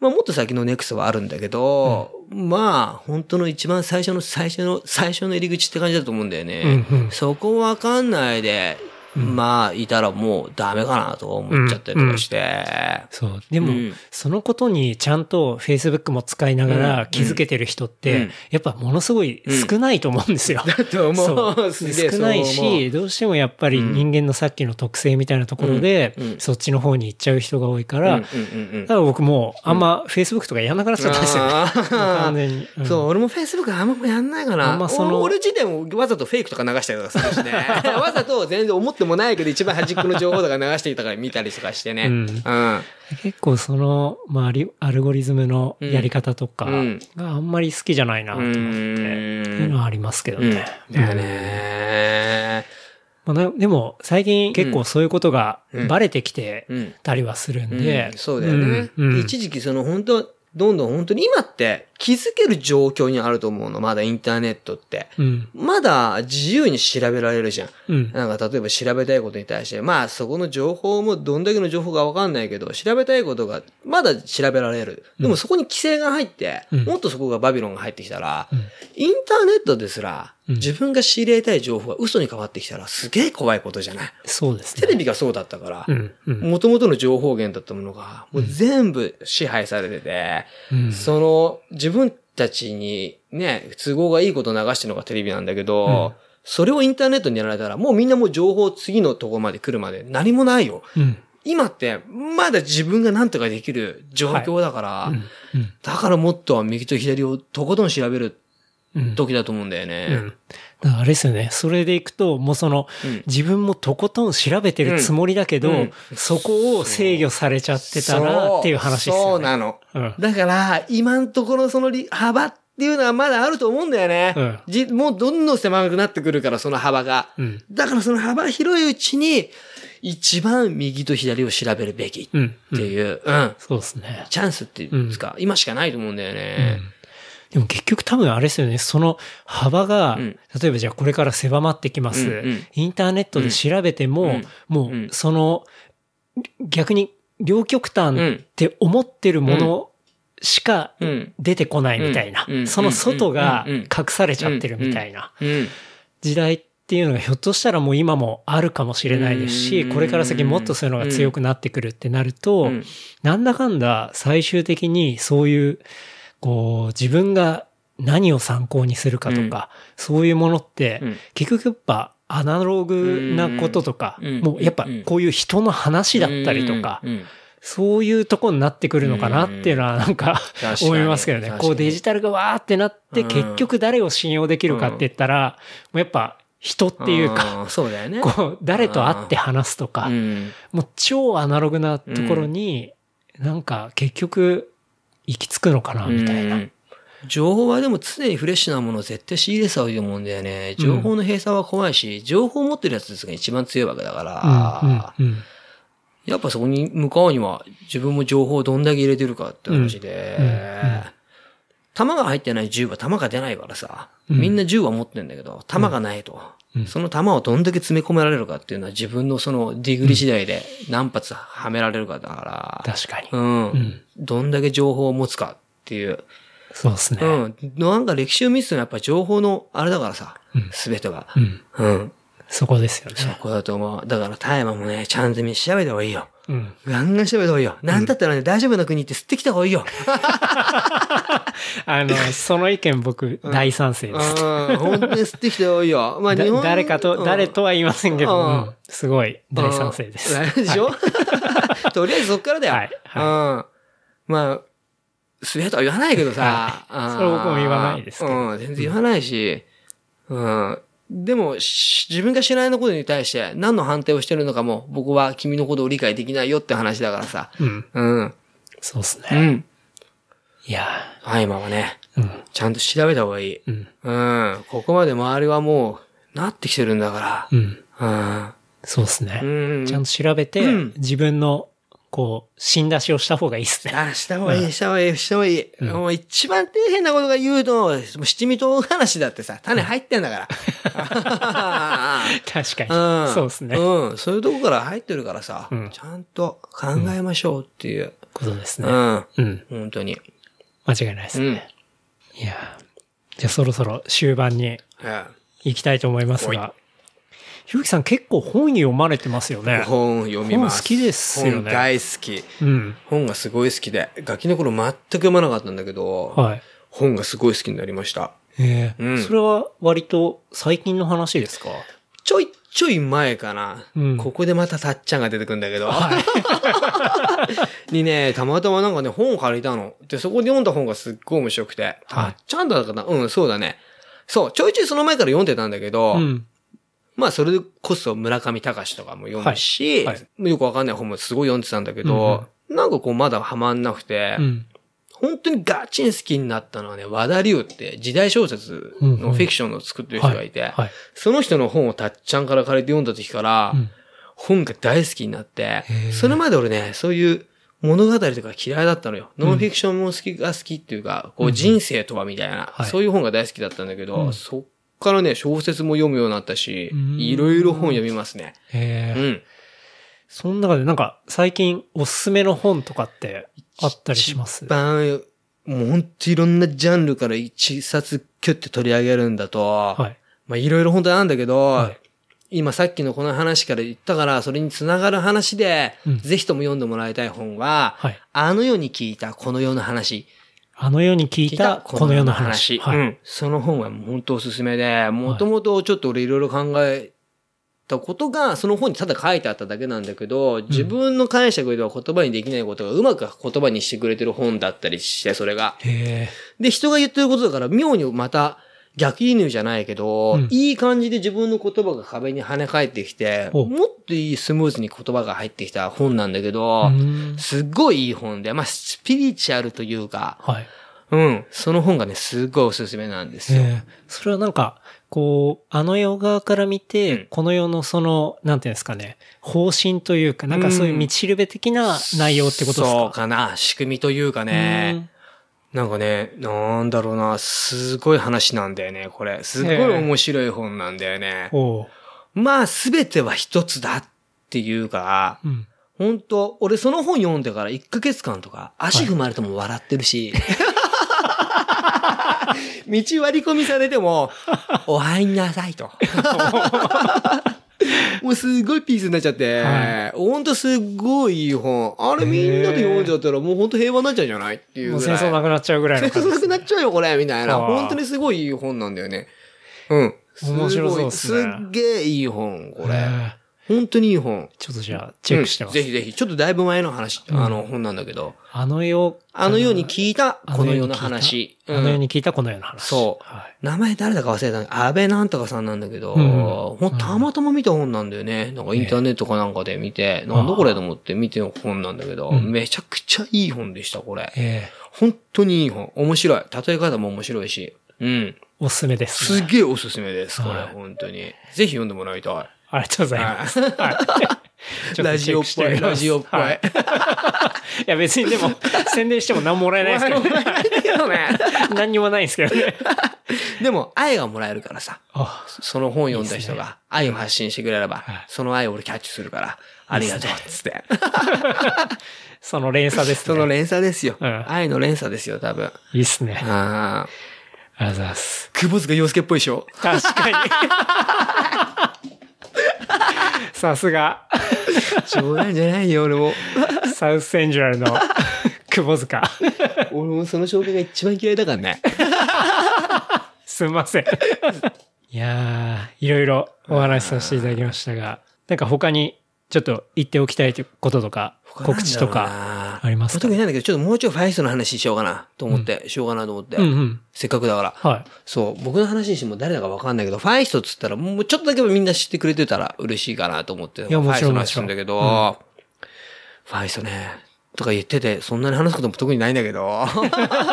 まあもっと先のネクストはあるんだけど、まあ本当の一番最初の最初の最初の入り口って感じだと思うんだよね。うんうんそこわかんないで、まあいたらもうダメかなと思っちゃったりとかして。そう。でも、うんそのことにちゃんと Facebook も使いながうんら気づけてる人って、うんやっぱものすごい少ないと思うんですよ。だと思う少ないし、どうしてもやっぱり人間のさっきの特性みたいなところで、そっちの方に行っちゃう人が多いから、だから僕もうあんま Facebook とかやんなくなっちゃったんですよね。完全に。うんそう、俺も Facebook あんまやんないかな。あんまそのお俺自体もわざとフェイクとか流したりとかするしね。わざと全然思ってもないけど一番端っこの情報とか流していたから見たりとかしてね。うんうん。結構その、まあアルゴリズムのやり方とかうんがあんまり好きじゃないなと思って、っていうのはありますけどうん。ね。だよね。まあなでも最近結構そういうことがバレてきてうん。たりはするんうんで。そうだよね。一時期その本当どんどん本当に今って気づける状況にあると思うの。まだインターネットって。うん。まだ自由に調べられるじゃん。うん。なんか例えば調べたいことに対して、まあそこの情報もどんだけの情報かわかんないけど、調べたいことがまだ調べられる。でもそこに規制が入って、うんもっとそこがバビロンが入ってきたら、うんインターネットですら、うん自分が仕入れたい情報が嘘に変わってきたらすげえ怖いことじゃない？そうですね。テレビがそうだったからう、ん。うん。元々の情報源だったものが、もう全部支配されてて、うんその自分たちにね、都合がいいことを流してるのがテレビなんだけど、うんそれをインターネットにやられたら、もうみんなもう情報次のとこまで来るまで何もないよ。うん。今って、まだ自分が何とかできる状況だから、だからもっと右と左をとことん調べるうん。時だと思うんだようね。ん。だからあれですよね。それでいくと、もうその、うん自分もとことん調べてるつもりだけど、うんうんそこを制御されちゃってたらっていう話ですよね。そうなの。うん。だから、今のところそのり幅っていうのはまだあると思うんだよね。うんじもうどんどん狭くなってくるから、その幅が。うん。だからその幅広いうちに、一番右と左を調べるべきっうん。ていう、うん、そうですね。チャンスっていうんですか、今しかないと思うんだよね。でも結局多分あれですよね、その幅が、うん。例えばじゃあこれから狭まってきます。うんうん。インターネットで調べても、うん。もうその、逆に両極端って思ってるものしかうん。出てこないみたいな。その外が隠されちゃってるみたいなうん。時代っていうのがひょっとしたらもう今もあるかもしれないですし、うん。これから先もっとそういうのが強くなってくるってなると、うん。なんだかんだ最終的にそういう、こう、自分が何を参考にするかとか、そういうものって、うん。結局やっぱアナログなこととか、うん。もうやっぱこういう人の話だったりとか、うん。うん。そういうとこになってくるのかなっていうのはなんか思いますけどね。こうデジタルがわーってなってうん。結局誰を信用できるかって言ったら、もうやっぱ人っていうか、そうだよね。こう誰と会って話すとか、うん。もう超アナログなところに、なんか結局行き着くのかな、みたいな。うん情報はでも常にフレッシュなものを絶対仕入れた方がいいと思うんだよね。情報の閉鎖は怖いし、情報を持ってるやつですが一番強いわけだから、やっぱそこに向かうには自分も情報をどんだけ入れてるかって話で、弾が入ってない銃は弾が出ないからさ、うんみんな銃は持ってんだけど、弾がないと。うんその弾をどんだけ詰め込められるかっていうのは自分のそのディグリ次第で何発はめられるかだから、確かに。うん。うんどんだけ情報を持つかっていう。そうですね。うん。なんか歴史を見てたのはやっぱ情報のあれだからさうん。すべてが。うん。うん。そこですよそね。こだと思う。だから大麻もね、ちゃんと見調べた方がいいよ。うん。ガンガン調べた方がいいよ。なんだったらね、大丈夫な国って吸ってきた方がいいよ。あの、その意見僕、大賛成うん。です。本当に吸ってきた方がいいよ。まあだ日本誰かと、うん誰とは言いませんけど、うんうんすごい大賛成です。うんでしょ、とりあえずそっからだよ。はいはうん。まあ、吸えとは言わないけどさ。うんそれ僕も言わないですうん、全然言わないし。うん。でも、し自分が知らないことに対して何の判定をしてるのかも僕は君のことを理解できないよって話だからさ。うん。うん。そうですね。うん。いやはい、今はね、ーうん。ちゃんと調べた方がいい。うん。うん。ここまで周りはもう、なってきてるんだかうん。ら。そうですね。うん。ちゃんと調べて、うん自分の、こう、芯出しをした方がいいですね。あ、した方がいい、した方がいい、した方がいい。うんもう一番底辺なことが言うと、もう七味唐辛子だってさ、種入ってんだから。確かに。うんそうですね。うん。そういうとこから入ってるからさ、うんちゃんと考えましょうっていう。ことですね。うん。うん。本当に。間違いないですね。いやーじゃあそろそろ終盤にはい行きたいと思いますが、ひろきさん結構本読まれてますよね。本読みます。本好きですよね本大好き。うん。本がすごい好きで、ガキの頃全く読まなかったんだけど、はい。本がすごい好きになりました。ええうんそれは割と最近の話ですか？ちょいちょい前かな。うんここでまたたっちゃんが出てくるんだけど。にね、たまたまなんかね、本を借りたの。で、そこで読んだ本がすっごい面白くて。たっちゃんだったかな？うん、そうだね。そう、ちょいちょいその前から読んでたんだけど、うん。まあそれこそ村上隆とかも読むし、はい。よくわかんない本もすごい読んでたんだけど、なんかこうまだハマんなくて、うん。本当にガチン好きになったのはね、和田龍って時代小説のフィクションを作ってる人がいて、はい。その人の本をたっちゃんから借りて読んだ時から、うん。本が大好きになってー、それまで俺ね、そういう物語とか嫌いだったのよ。ノンフィクションも好きが好きっていうか、こう人生とはみたいな、はい。そういう本が大好きだったんだけど、うん。そっからね、小説も読むようになったしうん、いろいろ本読みますね。ええうん。その中でなんか最近おすすめの本とかってあったりします？一番、もうほんといろんなジャンルから一冊キュッて取り上げるんだと、はい。まあいろいろ本当なんだけど、はい今さっきのこの話から言ったから、それにつながる話で、うんぜひとも読んでもらいたい本は、はい。あの世に聞いたこの世の話。あの世に聞いたこの世の話。はい。うん。その本はもう本当おすすめで、もともとちょっと俺いろいろ考えたことが、その本にただ書いてあっただけなんだけど、自分の解釈では言葉にできないことがうまく言葉にしてくれてる本だったりして、それが。で、人が言ってることだから、妙にまた、逆輸入じゃないけど、うん。いい感じで自分の言葉が壁に跳ね返ってきて、おもっといいスムーズに言葉が入ってきた本なんだけど、うん。すっごいいい本で、まあ、スピリチュアルというか、はい。うん、その本がね、すっごいおすすめなんですよ。ええ。それはなんか、こう、あの世側から見て、うん。この世のその、なんていうんですかね、方針というか、なんかそういう道しるべ的な内容ってことですか、そうかな、仕組みというかね。なんかね、なんだろうな、すごい話なんだよね、これ。すっごい面白い本なんだよね。まあ、すべては一つだっていうか、うん。本当俺その本読んでから1ヶ月間とか、足踏まれても笑ってるし、道割り込みされても、お入んなさいと。もうすごいピースになっちゃって、はほんとすっごいいい本。あれみんなで読んじゃったらもうほんと平和になっちゃうんじゃない？っていう。戦争なくなっちゃうぐらいの戦争 なく。なっちゃうよ、これ、みたいな。本当にすごいいい本なんだよね。うん。すごい面白そうっすねすっげえいい本、これ。本当にいい本。ちょっとじゃあ、チェックしてます。うんぜひぜひ。ちょっとだいぶ前の話、んあの、本なんだけど。あの世、あのように聞いた、あこの世の話。あの世うんに聞いたこの世の話。そうはい。名前誰だか忘れた安倍なんとかさんなんだけど、うんたまたま見た本なんだよね。なんかインターネットかなんかで見て、なんだこれと思って見ての本なんだけど、うんめちゃくちゃいい本でした、これ。ええ本当にいい本。面白い。例え方も面白いし。うん。おすすめです、すげえおすすめです、これ、はい本当に。ぜひ読んでもらいたい。ありがとうございます。はい。ラジオっぽい、ラジオっぽい。はいいや別にでも、宣伝しても何ももらえないですけどね。けどね。何にもないんですけどね。でも、愛がもらえるからさ。あ、その本読んだ人が愛を発信してくれればはい、その愛を俺キャッチするから、ありがとう、つって。その連鎖ですね。その連鎖ですよ。うん愛の連鎖ですよ、多分。いいっすね。ありああ。がとうございます。久保塚洋介っぽいでしょ？確かに。さすが、冗談じゃないよ、俺も。サウスセンジュラルの久保塚。俺もその紹介が一番嫌いだからね。すみません。いやー、いろいろお話しさせていただきましたが、なんか他にちょっと言っておきたいこととか、告知とかありますか？特にないんだけど、ちょっともうちょいファイストの話しようかなと思って、しようかなと思って。うんうん。せっかくだから。はい。そう、僕の話にしても誰だかわかんないけど、ファイストっつったら、もうちょっとだけみんな知ってくれてたら嬉しいかなと思って。いやもちろんファイストの話するんだけど、ファイストね、とか言ってて、そんなに話すことも特にないんだけど。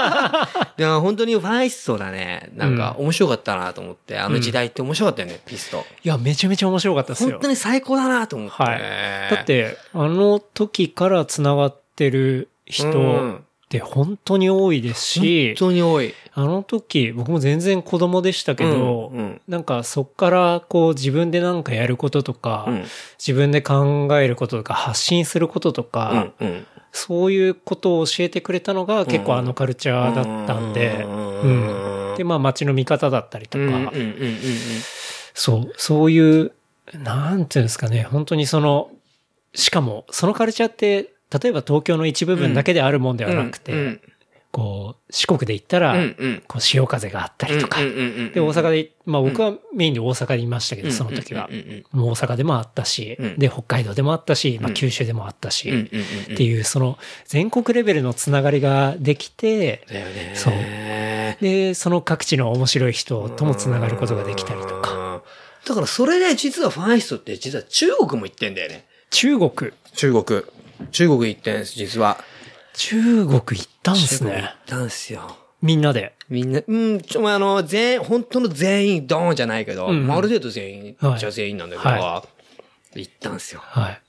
でも本当にファイストだね、なんか面白かったなと思って、あの時代って面白かったよね、ピスト。いや、めちゃめちゃ面白かったですよ。本当に最高だなと思って。はい。だっ、て、あの時から繋がってる人って本当に多いですし、本当に多い。あの時、僕も全然子供でしたけど、うんうんなんかそっからこう自分でなんかやることとか、うん自分で考えることとか発信することとか、うんうんそういうことを教えてくれたのが結構あのカルチャーだったんで、うん。うん。で、まあ街の見方だったりとか、そう、そういう、なんていうんですかね、本当にその、しかもそのカルチャーって、例えば東京の一部分だけであるもんではなくて、うんこう、四国で行ったら、こう潮風があったりとか、で、大阪で、まあ僕はメインで大阪にいましたけど、その時は大阪でもあったしうん、で、北海道でもあったし、まあ九州でもあったし、っていう、その全国レベルのつながりができて。そうで、その各地の面白い人ともつながることができたりとか。か。だからそれで実はファイストって実は中国も行ってんだよね。中国、中国。中国行ってんです、実は。中国行ったんです中国行ねっ。たんすよ。みんなで。みんな、うん、ちょ、まあ、あの、全員、本当の全員ドーンじゃないけど、うんうんまあある程度全員、はいじゃあ全員なんだけど、は行ったんすよ。はい。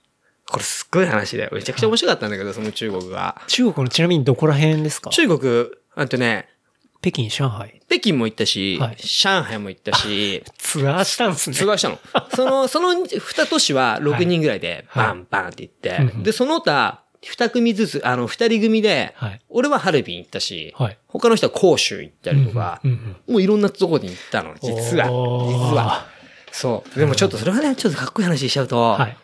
これすっごい話で、めちゃくちゃ面白かったんだけど、その中国が。中国のちなみにどこら辺ですか？中国、あとね、北京、上海。北京も行ったし、はい上海も行ったし、ツアーしたんですね。通話したの。その、その二都市は6人ぐらいで、はいバンバンって行って、うんうんで、その他、二組ずつ、あの、二人組で、はい俺はハルビン行ったし、はい。他の人は広州行ったりとか、うんうんもういろんなとこに行ったの、実は。実は。そう。でもちょっとそれはね、ちょっとかっこいい話しちゃうと、はい。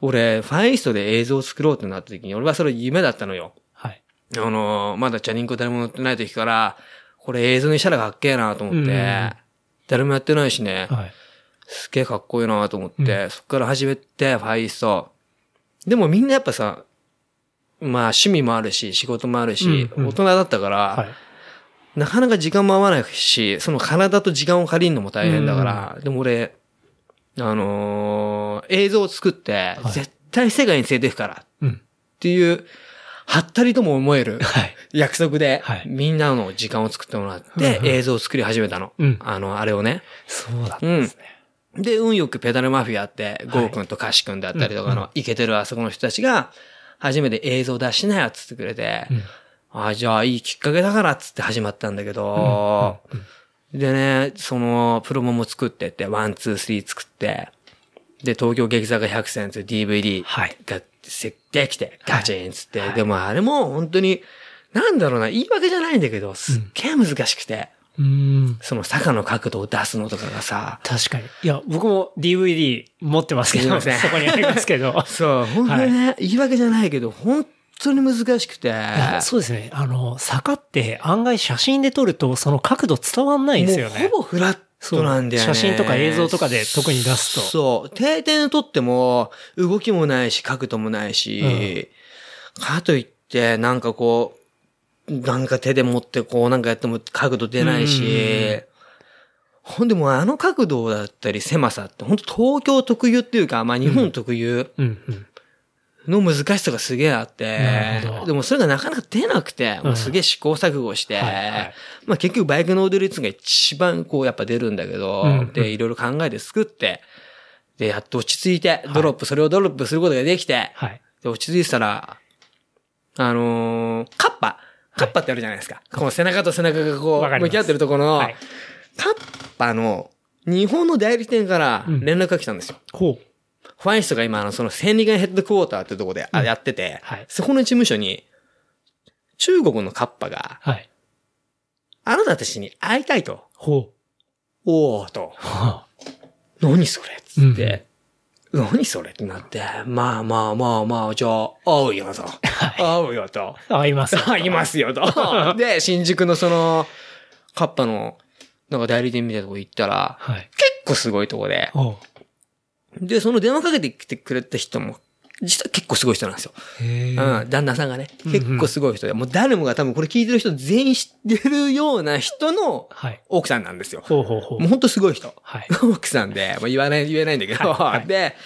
俺、ファイストで映像を作ろうってなった時に、俺はそれ夢だったのよ。はい。あのーまだチャリンコ誰も乗ってない時から、これ映像にしたらかっけえなと思って、うんうんうん誰もやってないしね、はい。すっげえかっこいいなと思って、そっから始めて、ファイスト。でもみんなやっぱさ、まあ趣味もあるし、仕事もあるし、うんうん大人だったから、はい。なかなか時間も合わないし、その体と時間を借りるのも大変だから、でも俺、あのー映像を作って、はい絶対世界に連れていくからっうん。ていう、はったりとも思えるはい。約束で、はいみんなの時間を作ってもらっうんてう、ん映像を作り始めたの。うんあの、あれをね。そうだったうんんですね。で、運よくペダルマフィアって、ゴーくんとカシくんだったりとかうんの、イケてるあそこの人たちが、初めて映像出しなよっつってくれて、うん。ああ、じゃあいいきっかけだからっつって始まったんだけど、でね、その、プロモも作ってって、ワン、ツー、スリー作って、で、東京劇坂100選という DVD はい。がせできて、ガチンっつって、でもあれも本当に、なんだろうな、言い訳じゃないんだけど、すっげえ難しくて、うーん。その坂の角度を出すのとかがさ、確かに。いや、僕も DVD 持ってますけど、すいませんそこにありますけど。そう、本当にね、言い訳じゃないけど、本当に難しくて、そうですね。あの、坂って案外写真で撮るとその角度伝わんないですよね。ほぼフラットなんだよね。そう写真とか映像とかで特に出すとそう。定点撮っても、動きもないし、角度もないし、かといって、なんかこう、なんか手で持ってこうなんかやっても角度出ないし、ほんでもうあの角度だったり狭さって、本当東京特有っていうか、まあ日本特有うんうん。の難しさがすげえあってなるほど、でもそれがなかなか出なくて、もうすげえ試行錯誤して、はいはい。まあ結局バイクの踊り率が一番こうやっぱ出るんだけど、うんうん。で、いろいろ考えて作って、で、やっと落ち着いて、ドロップ、それをドロップすることができて、はい。で、落ち着いてたら、あのーカッパ、カッパってあるじゃないですか。この背中と背中がこう、向き合ってるところの、はいカッパの日本の代理店からうん連絡が来たんですよ。ほう。ファイストが今、あの、その、千里眼ヘッドクォーターってとこであやってて、はいそこの事務所に、中国のカッパが、はい。あなたたちに会いたいと。ほおーと。う。は何それっつって、何それってなって、まあまあまあまあ、じゃあ、会うよと。会うよと。あ。合います。会いますよと。で、新宿のその、カッパの、なんか代理店みたいなとこ行ったら、はい。結構すごいとこで。ほで、その電話かけてきてくれた人も、実は結構すごい人なんですよ。う。ん、旦那さんがね、うん結構すごい人で、もう誰もが多分これ聞いてる人全員知ってるような人のはい。奥さんなんですよ。ほうほうほうもう。ほんとすごい人。はい。奥さんで、まあ、言わない、言えないんだけど、はいはいで、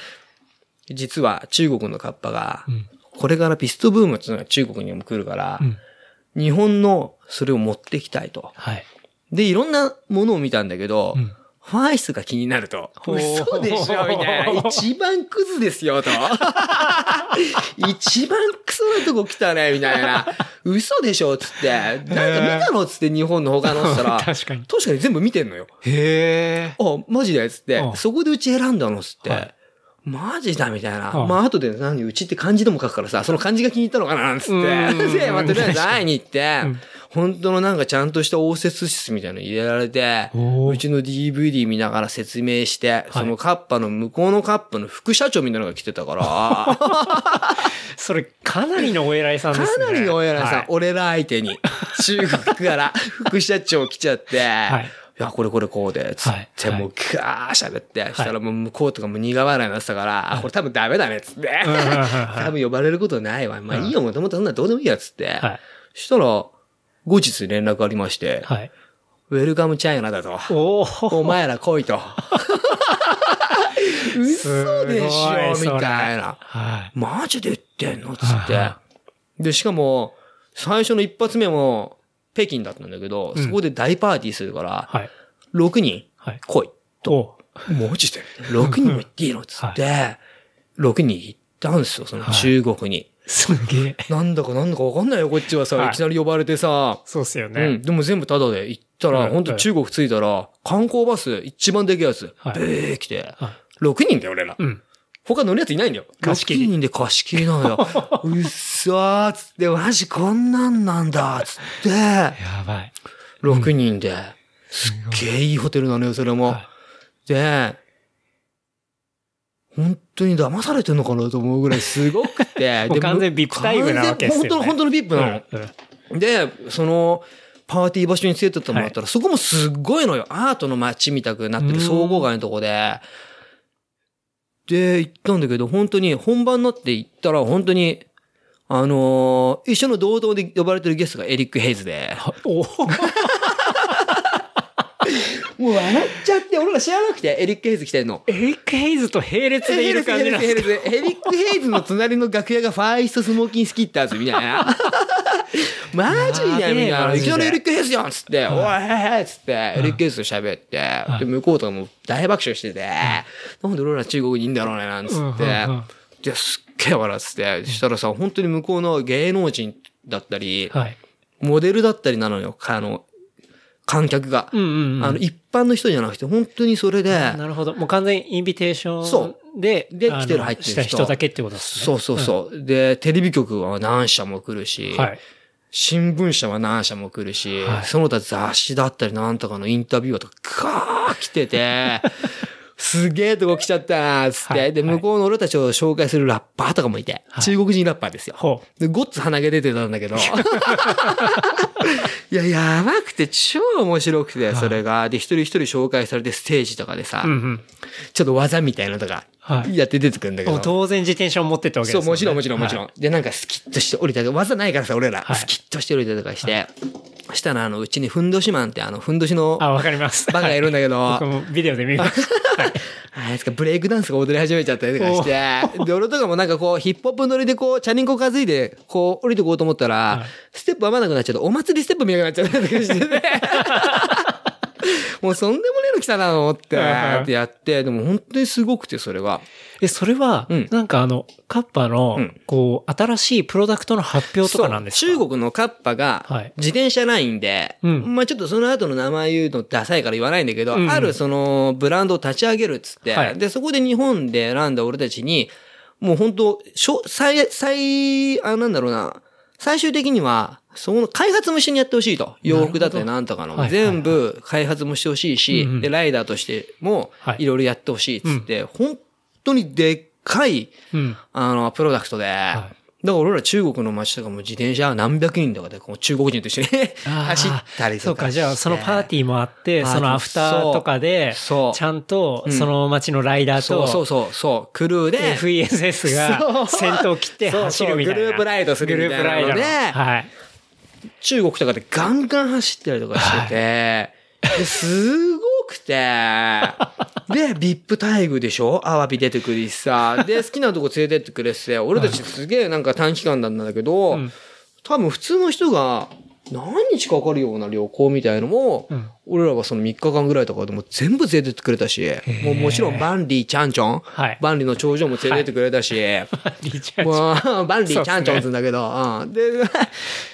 実は中国のカッパがう、ん。これからピストブームっていうのが中国にも来るからう、ん。日本のそれを持ってきたいと。はい。で、いろんなものを見たんだけど、うんファイスが気になると。嘘でしょみたいな。一番クズですよと。一番クソなとこ来たねみたいな。嘘でしょつって。なんか見たのつって日本の他のっつったら。確かに。確かに全部見てんのよ。へえ。あ、マジでつってう。んそこでうち選んだのつって。はいマジだみたいな。うんまあ、後で何、うちって漢字でも書くからさ、その漢字が気に入ったのかななんつって。うんで、まあ、とりあえず会いに行ってうん、本当のなんかちゃんとした応接室みたいなの入れられて、うちの DVD 見ながら説明して、そのカッパの向こうのカップの副社長みたいなのが来てたから、それ、かなりのお偉いさんですね。かなりのお偉いさん、はい。俺ら相手に、中国から副社長来ちゃって、はい。いや、これこれこうで、つって、はい。もうガー喋って、そしたらもう向こうとかも苦笑いになってたから、あ、これ多分ダメだね、つって。多分呼ばれることないわ。まあいいよ、もともとそんなどうでもいいや、つって。はい。そしたら、後日連絡ありまして、はい。ウェルカムチャイナだと。おお前ら来いと。嘘でしょみたいな。はい。マジで言ってんの？つって。で、しかも、最初の一発目も、北京だったんだけど、うんそこで大パーティーするから、はい。6人はい。来い。おマジで ?6 人も行っていいの？つって、6人行ったんですよ、その中国に。すげえ。なんだかなんだかわかんないよ、こっちはさ、はいいきなり呼ばれてさ。そうっすようねん。。でも全部タダで行ったら、うんほんと中国着いたら、観光バス一番でけえやつ、はいべー来て、はい6人だよ、俺ら。うん。他乗るやついないんだよ。貸し切り6人で貸し切りなのよ。うっそーっつって、マジこんなんなんだ、つって、やばい。6人で、すっげえいいホテルなのよ、それも。はいで、本当に騙されてんのかなと思うぐらいすごくで完全 VIP 待遇なわけっすよね本当の、本当の VIP なの。うんうんで、その、パーティー場所に連れてってもらったら、そこもすっごいのよ。アートの街みたくなってる総合街のとこで。で、行ったんだけど、本当に本番になって行ったら、本当に、あのー一緒の同等で呼ばれてるゲストがエリック・ヘイズで。おもう笑っちゃって、俺ら知らなくて、エリック・ヘイズ来てんの。エリック・ヘイズと並列でいる感じなんですか？ヘリック・ヘイズ。エリック・ヘイズの隣の楽屋がファイスト・スモーキン・スキッターズみたいな。マジでみたいな。いきなりエリック・ヘイズやんつって、おいへいつって、エリック・ヘイズと喋って、で、向こうとかも大爆笑してて、なんで俺ら中国にいんだろうね、なんつってうん。で、すっげえ笑ってて、そしたらさ、本当に向こうの芸能人だったり、はい。モデルだったりなのよ、あの、観客が。うんうんうん。あの、一般の人じゃなくて、本当にそれで、なるほど。もう完全にインビテーションそで、で来てる入ってる人した人だけってことですね。そうそうそう。で、テレビ局は何社も来るし、はい。新聞社は何社も来るし、はいその他雑誌だったりなんとかのインタビューとか、ガー来てて、すげえとこ来ちゃったな、つって、で、向こうの俺たちを紹介するラッパーとかもいて、はい中国人ラッパーですよ。ほで、ごっつ鼻毛出てたんだけど。いや、やばくて超面白くて、それが。で、一人一人紹介されてステージとかでさ。ちょっと技みたいなのとか、はいやって出てくるんだけど。当然自転車を持ってったわけそう、ですよねもちろんもちろんもちろん。はで、なんかスキッとして降りたり、技ないからさ、俺ら。はいスキッとして降りたりとかして。したら、あの、うちにふんどしマンって、あの、ふんどしのあ、わかります。バカがいるんだけど、僕もビデオで見ました。はいあいつかブレイクダンスが踊り始めちゃったりとかして、で、俺とかもなんかこう、ヒップホップ乗りでこう、チャリンコ担いで、こう、降りてこうと思ったら、はいステップ合わなくなっちゃって、お祭りステップ見なくなっちゃったりとかしてね。もうそんでもねえの来たなと思って、はいはい。ってやって、でも本当にすごくて、それが。え、それは、うん。なんかあの、カッパの、うん。こう、新しいプロダクトの発表とかなんですか？中国のカッパがはい、自転車ラインで、うん。まあちょっとその後の名前言うのダサいから言わないんだけど、うんうん。あるそのブランドを立ち上げるっつって、はい。で、そこで日本で選んだ俺たちに、もう本当しょ最、最、あ、なんだろうな、最終的には、その開発も一緒にやってほしいと。洋服だったりなんとかの。全部開発もしてほしいし、うんうんで、ライダーとしてもはい。いろいろやってほしいっつって、本当にでっかい、うん。あの、プロダクトで、はだから俺ら中国の街とかも自転車何百人とかでこう中国人と一緒に 走ったりとか。そうか、じゃあそのパーティーもあって、そのアフターとかで、そう。ちゃんとうん。その街のライダーと、そうそうそう、クルーで、FESS が先頭を切って走るみたいな。グループライドするみたいなグループライドの。はい。中国とかでガンガン走ったりとかしてて、ですごくて、で、ビップ待遇でしょ？アワビ出てくるしさ。で、好きなとこ連れてってくれてて、俺たちすげえなんか短期間なんだけど、ん。多分普通の人が何日かかるような旅行みたいのも、うん俺らはその3日間ぐらいとかでも全部連れてってくれたし、もうもちろんバンリーチャンチョン、はいバンリーの頂上も連れてってくれたし、バンリーチャンチョンってんだけど、うん。で、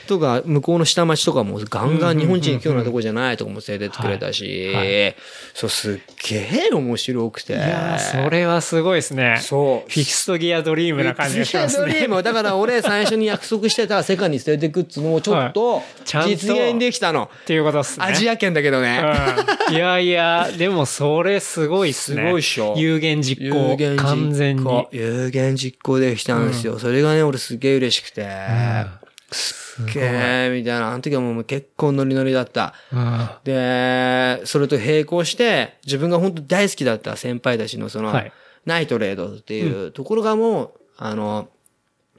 とか、向こうの下町とかもガンガン日本人行くようなとこじゃないとこも連れてってくれたし、はいはそう、すっげえ面白くて。いやーそれはすごいですね。そう。フィクストギアドリームな感じがしますね。ドリームだから俺最初に約束してた世界に連れてくっつうのをちょっと実現できたの。っていうことですね。アジア圏だけどね。うんいやいや、でもそれすごいっすね。すごいっしょ有言実行。有言実行完全に。有言実行できたんですよ。それがね、俺すげえ嬉しくて。すすっげえ、みたいな。あの時はもう結構ノリノリだった。うんで、それと並行して、自分が本当大好きだった先輩たちのその、はいナイトレードっていうところがもう、あの、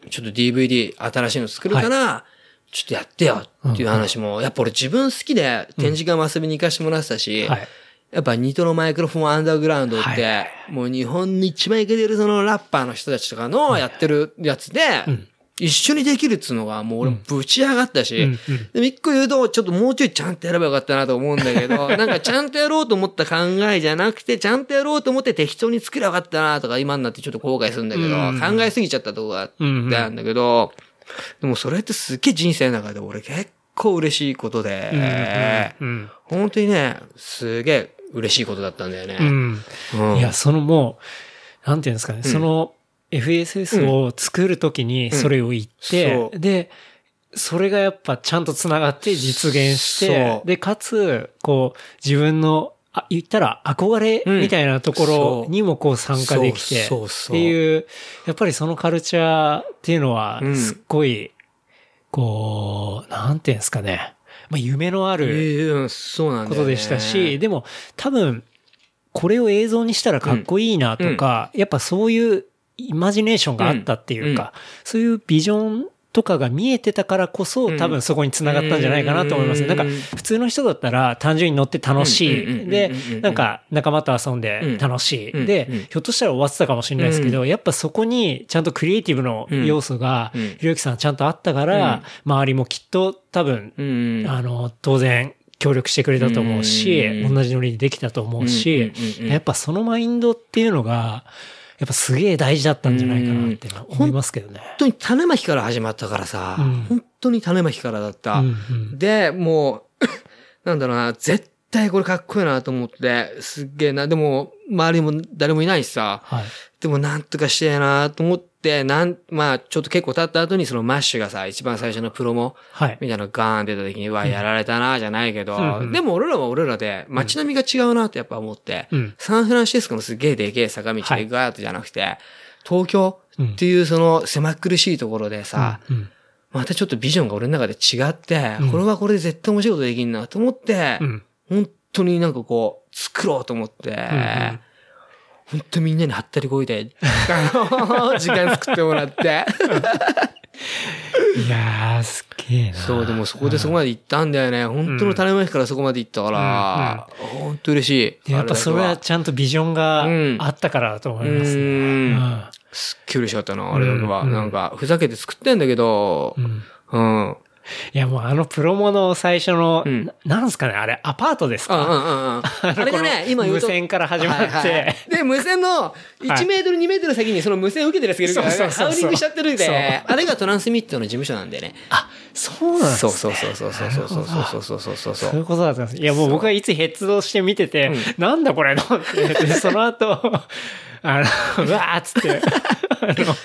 ちょっと DVD 新しいの作るから、ちょっとやってよっていう話も、やっぱ俺自分好きで展示会も遊びに行かしてもらってたし、はい。やっぱニトロマイクロフォンアンダーグラウンドって、はい。もう日本に一番イケてるそのラッパーの人たちとかのやってるやつで、一緒にできるっつうのがもう俺ぶち上がったし、でも一個言うと、ちょっともうちょいちゃんとやればよかったなと思うんだけど、なんかちゃんとやろうと思った考えじゃなくて、ちゃんとやろうと思って適当に作ればよかったなとか今になってちょっと後悔するんだけど、うん。考えすぎちゃったとこがあったんだけど、でもそれってすっげえ人生の中で俺結構嬉しいことで、うん本当にね、すげえ嬉しいことだったんだよね。うん。うん。いや、そのもう、なんていうんですかね、その FSS を作るときにそれを言って、で、それがやっぱちゃんと繋がって実現してで、かつ、こう、自分の、あ、言ったら憧れみたいなところにもこう参加できて、っていう、やっぱりそのカルチャーっていうのはうん、すっごい、こう、なんていうんですかね、まあ夢のある。ことでしたし、でも多分、これを映像にしたらかっこいいなとか、やっぱそういうイマジネーションがあったっていうか、そういうビジョンとかが見えてたからこそ、ん多分そこに繋がったんじゃないかなと思います。うんなんか、普通の人だったら単純に乗って楽しい。でうん、なんか仲間と遊んで楽しい。でひょっとしたら終わってたかもしれないですけど、やっぱそこにちゃんとクリエイティブの要素がうん、ひろゆきさんちゃんとあったから、周りもきっと多分、うん。あの、当然、協力してくれたと思うし、うん同じノリでできたと思うし、やっぱそのマインドっていうのが、やっぱすげえ大事だったんじゃないかなって思いますけどね。本当に種まきから始まったからさ、うん本当に種まきからだった。うんうんで、もう、なんだろうな、絶対これかっこいいなと思って、すっげえな、でも、周りも誰もいないしさ、はい。でもなんとかしてえなと思って、なん、まあ、ちょっと結構経った後にそのマッシュがさ、一番最初のプロモ、はい。みたいなのガーン出た時に、わ、やられたな、じゃないけど、うんうん。でも俺らは俺らで、街並みが違うなってやっぱ思って、うん。サンフランシスコのすげえでけえ坂道はい。でガーッとじゃなくて、東京っていうその狭苦しいところでさ、うん。またちょっとビジョンが俺の中で違って、これはこれで絶対面白いことできんなと思って、うん。本当になんかこう、作ろうと思って、ん本当みんなにはったりこいて、あの時間作ってもらって。いやー、すっげえな。そう、でもそこでそこまで行ったんだよね。本当の種まきからそこまで行ったから、本当嬉しい。やっぱそれはちゃんとビジョンがうんあったからだと思いうますね。んうんすっげえ嬉しかったな、あれだけは。うんなんか、ふざけて作ってんだけどう、んうん。いやもうあのプロモの最初の、んななんすかねあれ、アパートですうんうんかうんうん。あれがね、今言うと。無線から始まってはいはいで、無線の1 メートル、2メートル先にその無線を受けてるやつがいるからハウリングしちゃってるんで、あれがトランスミットの事務所なんでね。あ、そうなんですそね。うそうそうそうそうそうそうそうそうそうそうそそういうことだったんです。いや、もう僕はいつヘッドして見てて、なんだこれと思って、でその後、あの、うわーっつって、あの、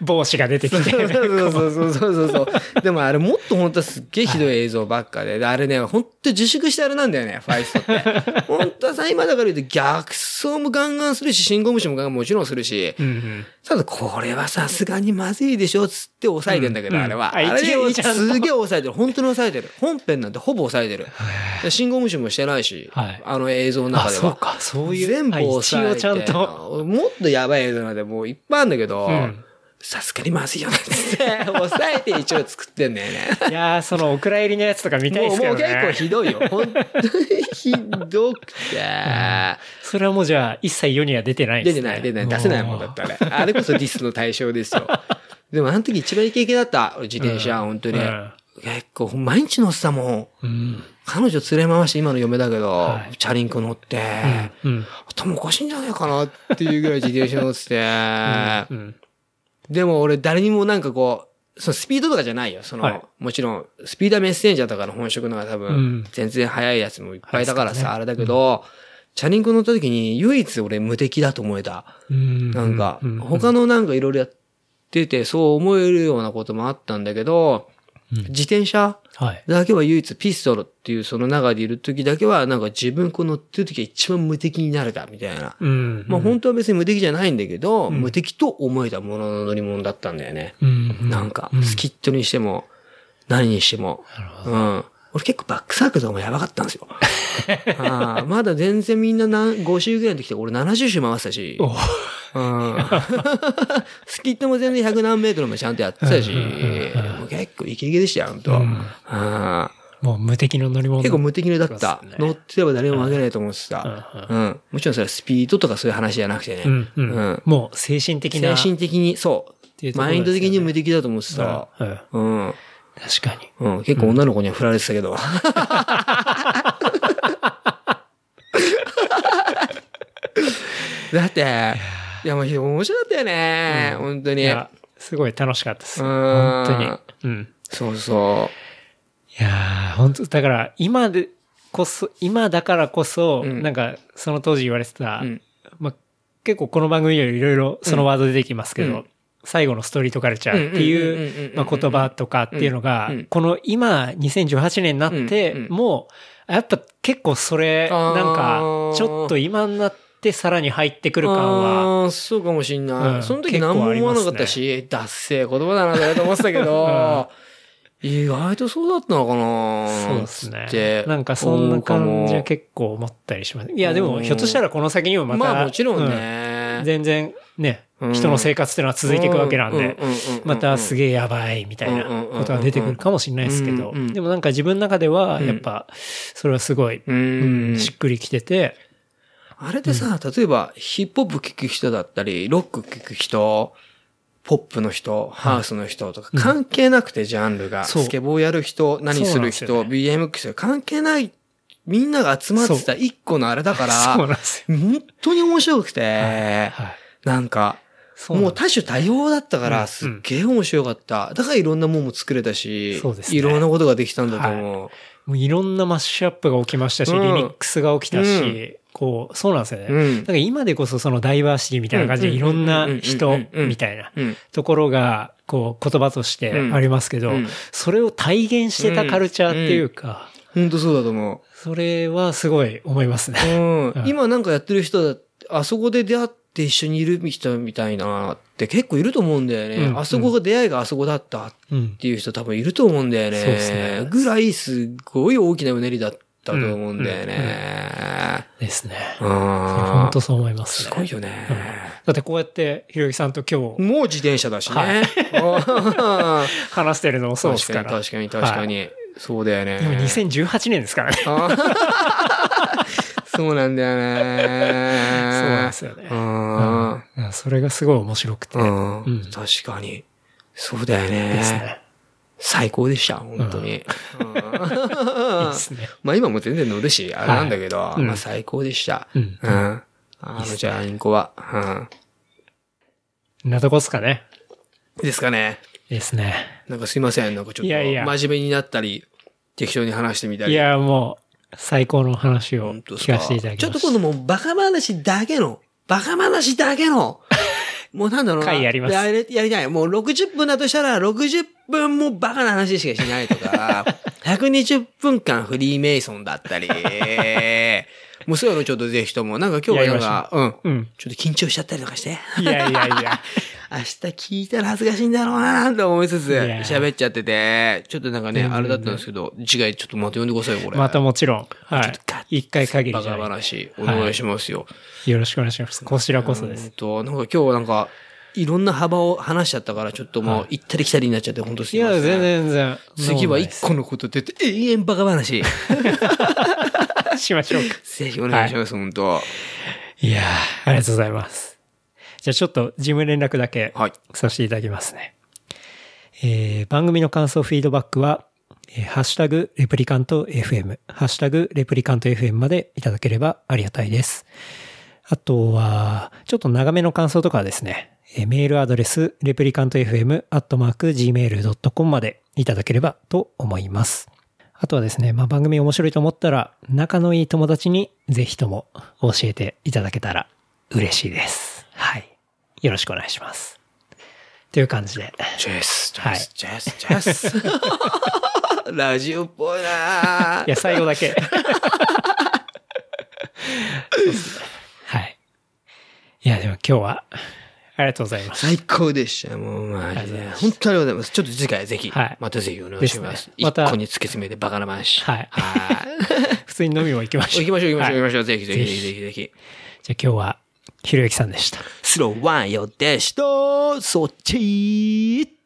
帽子が出てきて、そうそうそうそうそうそう。でもあれもっと本当すっげえひどい映像ばっかで、であれね、本当自粛してあれなんだよね、ファイストって。本当はさ、今だから言うと逆走もガンガンするし、信号無視もガンガンもちろんするし、うんうんただこれはさすがにまずいでしょつって抑えてんだけど、うんあれは。ああれ一応ちゃんとすげえ抑えてる。本当に抑えてる。本編なんてほぼ抑えてる。で信号無視もしてないし、はいあの映像の中あ、では。そうか、そういう。全部あ抑えて。一応ちゃんと。もっとやばい映像なんてもういっぱいあるんだけど、んさすがにまずいよねって、抑えて一応作ってんだよね。いやー、そのお蔵入りのやつとか見たいもうもうですけどね。結構ひどいよ。本当にひどくて。それはもうじゃあ、一切世には出てないんですね。出てない、出てない、出せないもんだったね。あれこそディスの対象ですよ。でもあの時一番イケイケだった。俺自転車、本当に。うん結構、毎日乗ってたもん。うん。彼女連れ回して今の嫁だけど、はいチャリンコ乗って、うん。頭おかしいんじゃないかなっていうぐらい自転車乗ってて、うん。でも俺誰にもなんかこう、そのスピードとかじゃないよ。その、はいもちろん、スピードはメッセンジャーとかの本職のが多分、うん全然速いやつもいっぱいだからさ、はいあれだけど、チャリンコ乗った時に唯一俺無敵だと思えた。うん。なんかう、他のなんかいろいろやってて、そう思えるようなこともあったんだけど、自転車はい。だけは唯一ピストルっていうその中でいる時だけは、なんか自分こう乗ってる時が一番無敵になれたみたいな。うん。まあ本当は別に無敵じゃないんだけど、無敵と思えたものの乗り物だったんだよね。うん。なんか、スキットにしても、何にしても。うん。俺結構バックサークルとかもやばかったんですよ。あ あまだ全然みんな何5周ぐらいの時って俺70周回ってたし。おうん スキットも全然100何メートルもちゃんとやってたし、もう結構イケイケでしたよ、本当、うんもう無敵の乗り物。結構無敵だった。ね乗ってれば誰も負けないと思ってた。うん。もちろんそれはスピードとかそういう話じゃなくてね。うん。もう精神的な。精神的に、そう。マインド的に無敵だと思ってた。うん。うん。確かに。うん。結構女の子には振られてたけど。だって、いやもう面白かったよね。本当に。いや、すごい楽しかったです。うん本当に。うん。そうそいやー、本当だから、今でこそ、今だからこそ、んなんか、その当時言われてた、うんまあ、結構この番組よりいろいろそのワード出てきますけど、うん最後のストリートカルチャーってうんうんうんうんうんうんいう、まあ、言葉とかっていうのがうん、この今、2018年になって、うんうんもう、やっぱ結構それ、なんか、ちょっと今になってさらに入ってくう。る感は、そうかもしんない。うんその時何も思わなかったし、ダッセー言葉だな、だと思ってたけど、意外とそうだったのかなそうですねつって。なんかそんな感じは構結構思ったりします。いや、でも、ひょっとしたらこの先にもまた、まあもちろんうね。全然ね、うん人の生活っていうのは続いていくわけなんで。またすげえやばいみたいなことが出てくるかもしれないですけど。でもなんか自分の中では、やっぱ、それはすごい。しっくりきてて、あれでさ、例えばヒップホップ聴く人だったり、ロック聴く人、ポップの人、ハウスの人とか、関係なくてジャンルが、スケボーやる人、何する人、で BMX 関係ない、みんなが集まってた一個のあれだから。本当に面白くて、はい。なんか、もう多種多様だったから、うんすっげえ面白かった。だからいろんなもんも作れたし、ね。いろんなことができたんだと思う。もういろんなマッシュアップが起きましたし、うん。リミックスが起きたうし、こう、そうなんですよね。うん。だから今でこそそのダイバーシティみたいな感じでうん。いろんなうん。人みたいなうん。ところが、こう、言葉としてありますけどうん、それを体現してたカルチャーっていうか、本当そうだと思それはすごい思いますう。ね。うん。今なんかやってる人だあそこで出会って一緒にいる人みたいなって結構いると思うんだよね。うんあそこが出会いがあそこだったっうん。ていう人多分いると思うんだよね。そうですねぐらいすごい大きなうねりだったと思うんだよね。ですね。うん。本当そう思いますね。すごいよね。だってこうやってひろゆきさんと今日もう自転車だしね。はうん 話してるのもそうです確かにから。確かに確かに。そうだよね。でも2018年ですからね。そうなんだよね。そうなんですよね。うん。うんそれがすごい面白くて。うんうん確かに。そうだよですね。ね。最高でした、本当に。まあ今も全然乗るし、あれなんだけど、うんまあ最高でした。うんうん。あの、じゃあ、インコは。うん。んなとこっすかね。ですかね。ですね。なんかすいません。なんかちょっと、真面目になったり、適当に話してみたり。いや、もう、最高の話を聞かせていただきちょました。っと今度もうバカ話だけの、バカ話だけの、もうなんだろうな。回やりますやりやりたい。もう60分だとしたら、60分もバカな話しかしないとか、120分間フリーメイソンだったり、もうそういうのちょっとぜひとも、なんか今日はなんか、うん。うん。ちょっと緊張しちゃったりとかして。いやいやいや。明日聞いたら恥ずかしいんだろうなと思いつつ、いや喋っちゃってて、ちょっとなんかね、あれだったんですけど、次回ちょっとまた呼んでくださいよ、これ。またもちろん。はい。一回限りバカ。話、お願いしますよ。よろしくお願いします。こちらこそです。うんと、なんか今日はなんか、いろんな幅を話しちゃったから、ちょっともう行ったり来たりになっちゃって、本当すいや、いません。全然全然。次は一個のことって言って、永遠バカ話。しましょうか。ぜひお願いします、本当いやー、ありがとうございます。じゃあちょっと事務連絡だけはいさせていただきますね。えー番組の感想、フィードバックは、えーハッシュタグレプリカント FM、ハッシュタグレプリカント FM までいただければありがたいです。あとは、ちょっと長めの感想とかはですね、えーメールアドレス、レプリカント FM、アットマーク、gmail.com までいただければと思います。あとはですね、まあ、番組面白いと思ったら、仲のいい友達にぜひとも教えていただけたら嬉しいです。はい。よろしくお願いします。という感じで。ジェス、ジはいェス、ジェス、ジェス。ラジオっぽいないや、最後だけ。そうっすねはい。いや、でも今日は、ありがとうございます。最高でした。もう、マジで。本当にありがとうございます。ちょっと次回ぜひ、はいまたぜひお願いしまですすね。また一個に突き詰めてバカな話。はいはい。普通に飲みも行きましょう。行きましょう行きましょう行きはいましょう。ぜひぜひぜぜひひぜひぜひ。じゃあ今日は、ひろゆきさんでした。スローワンよでした。そっち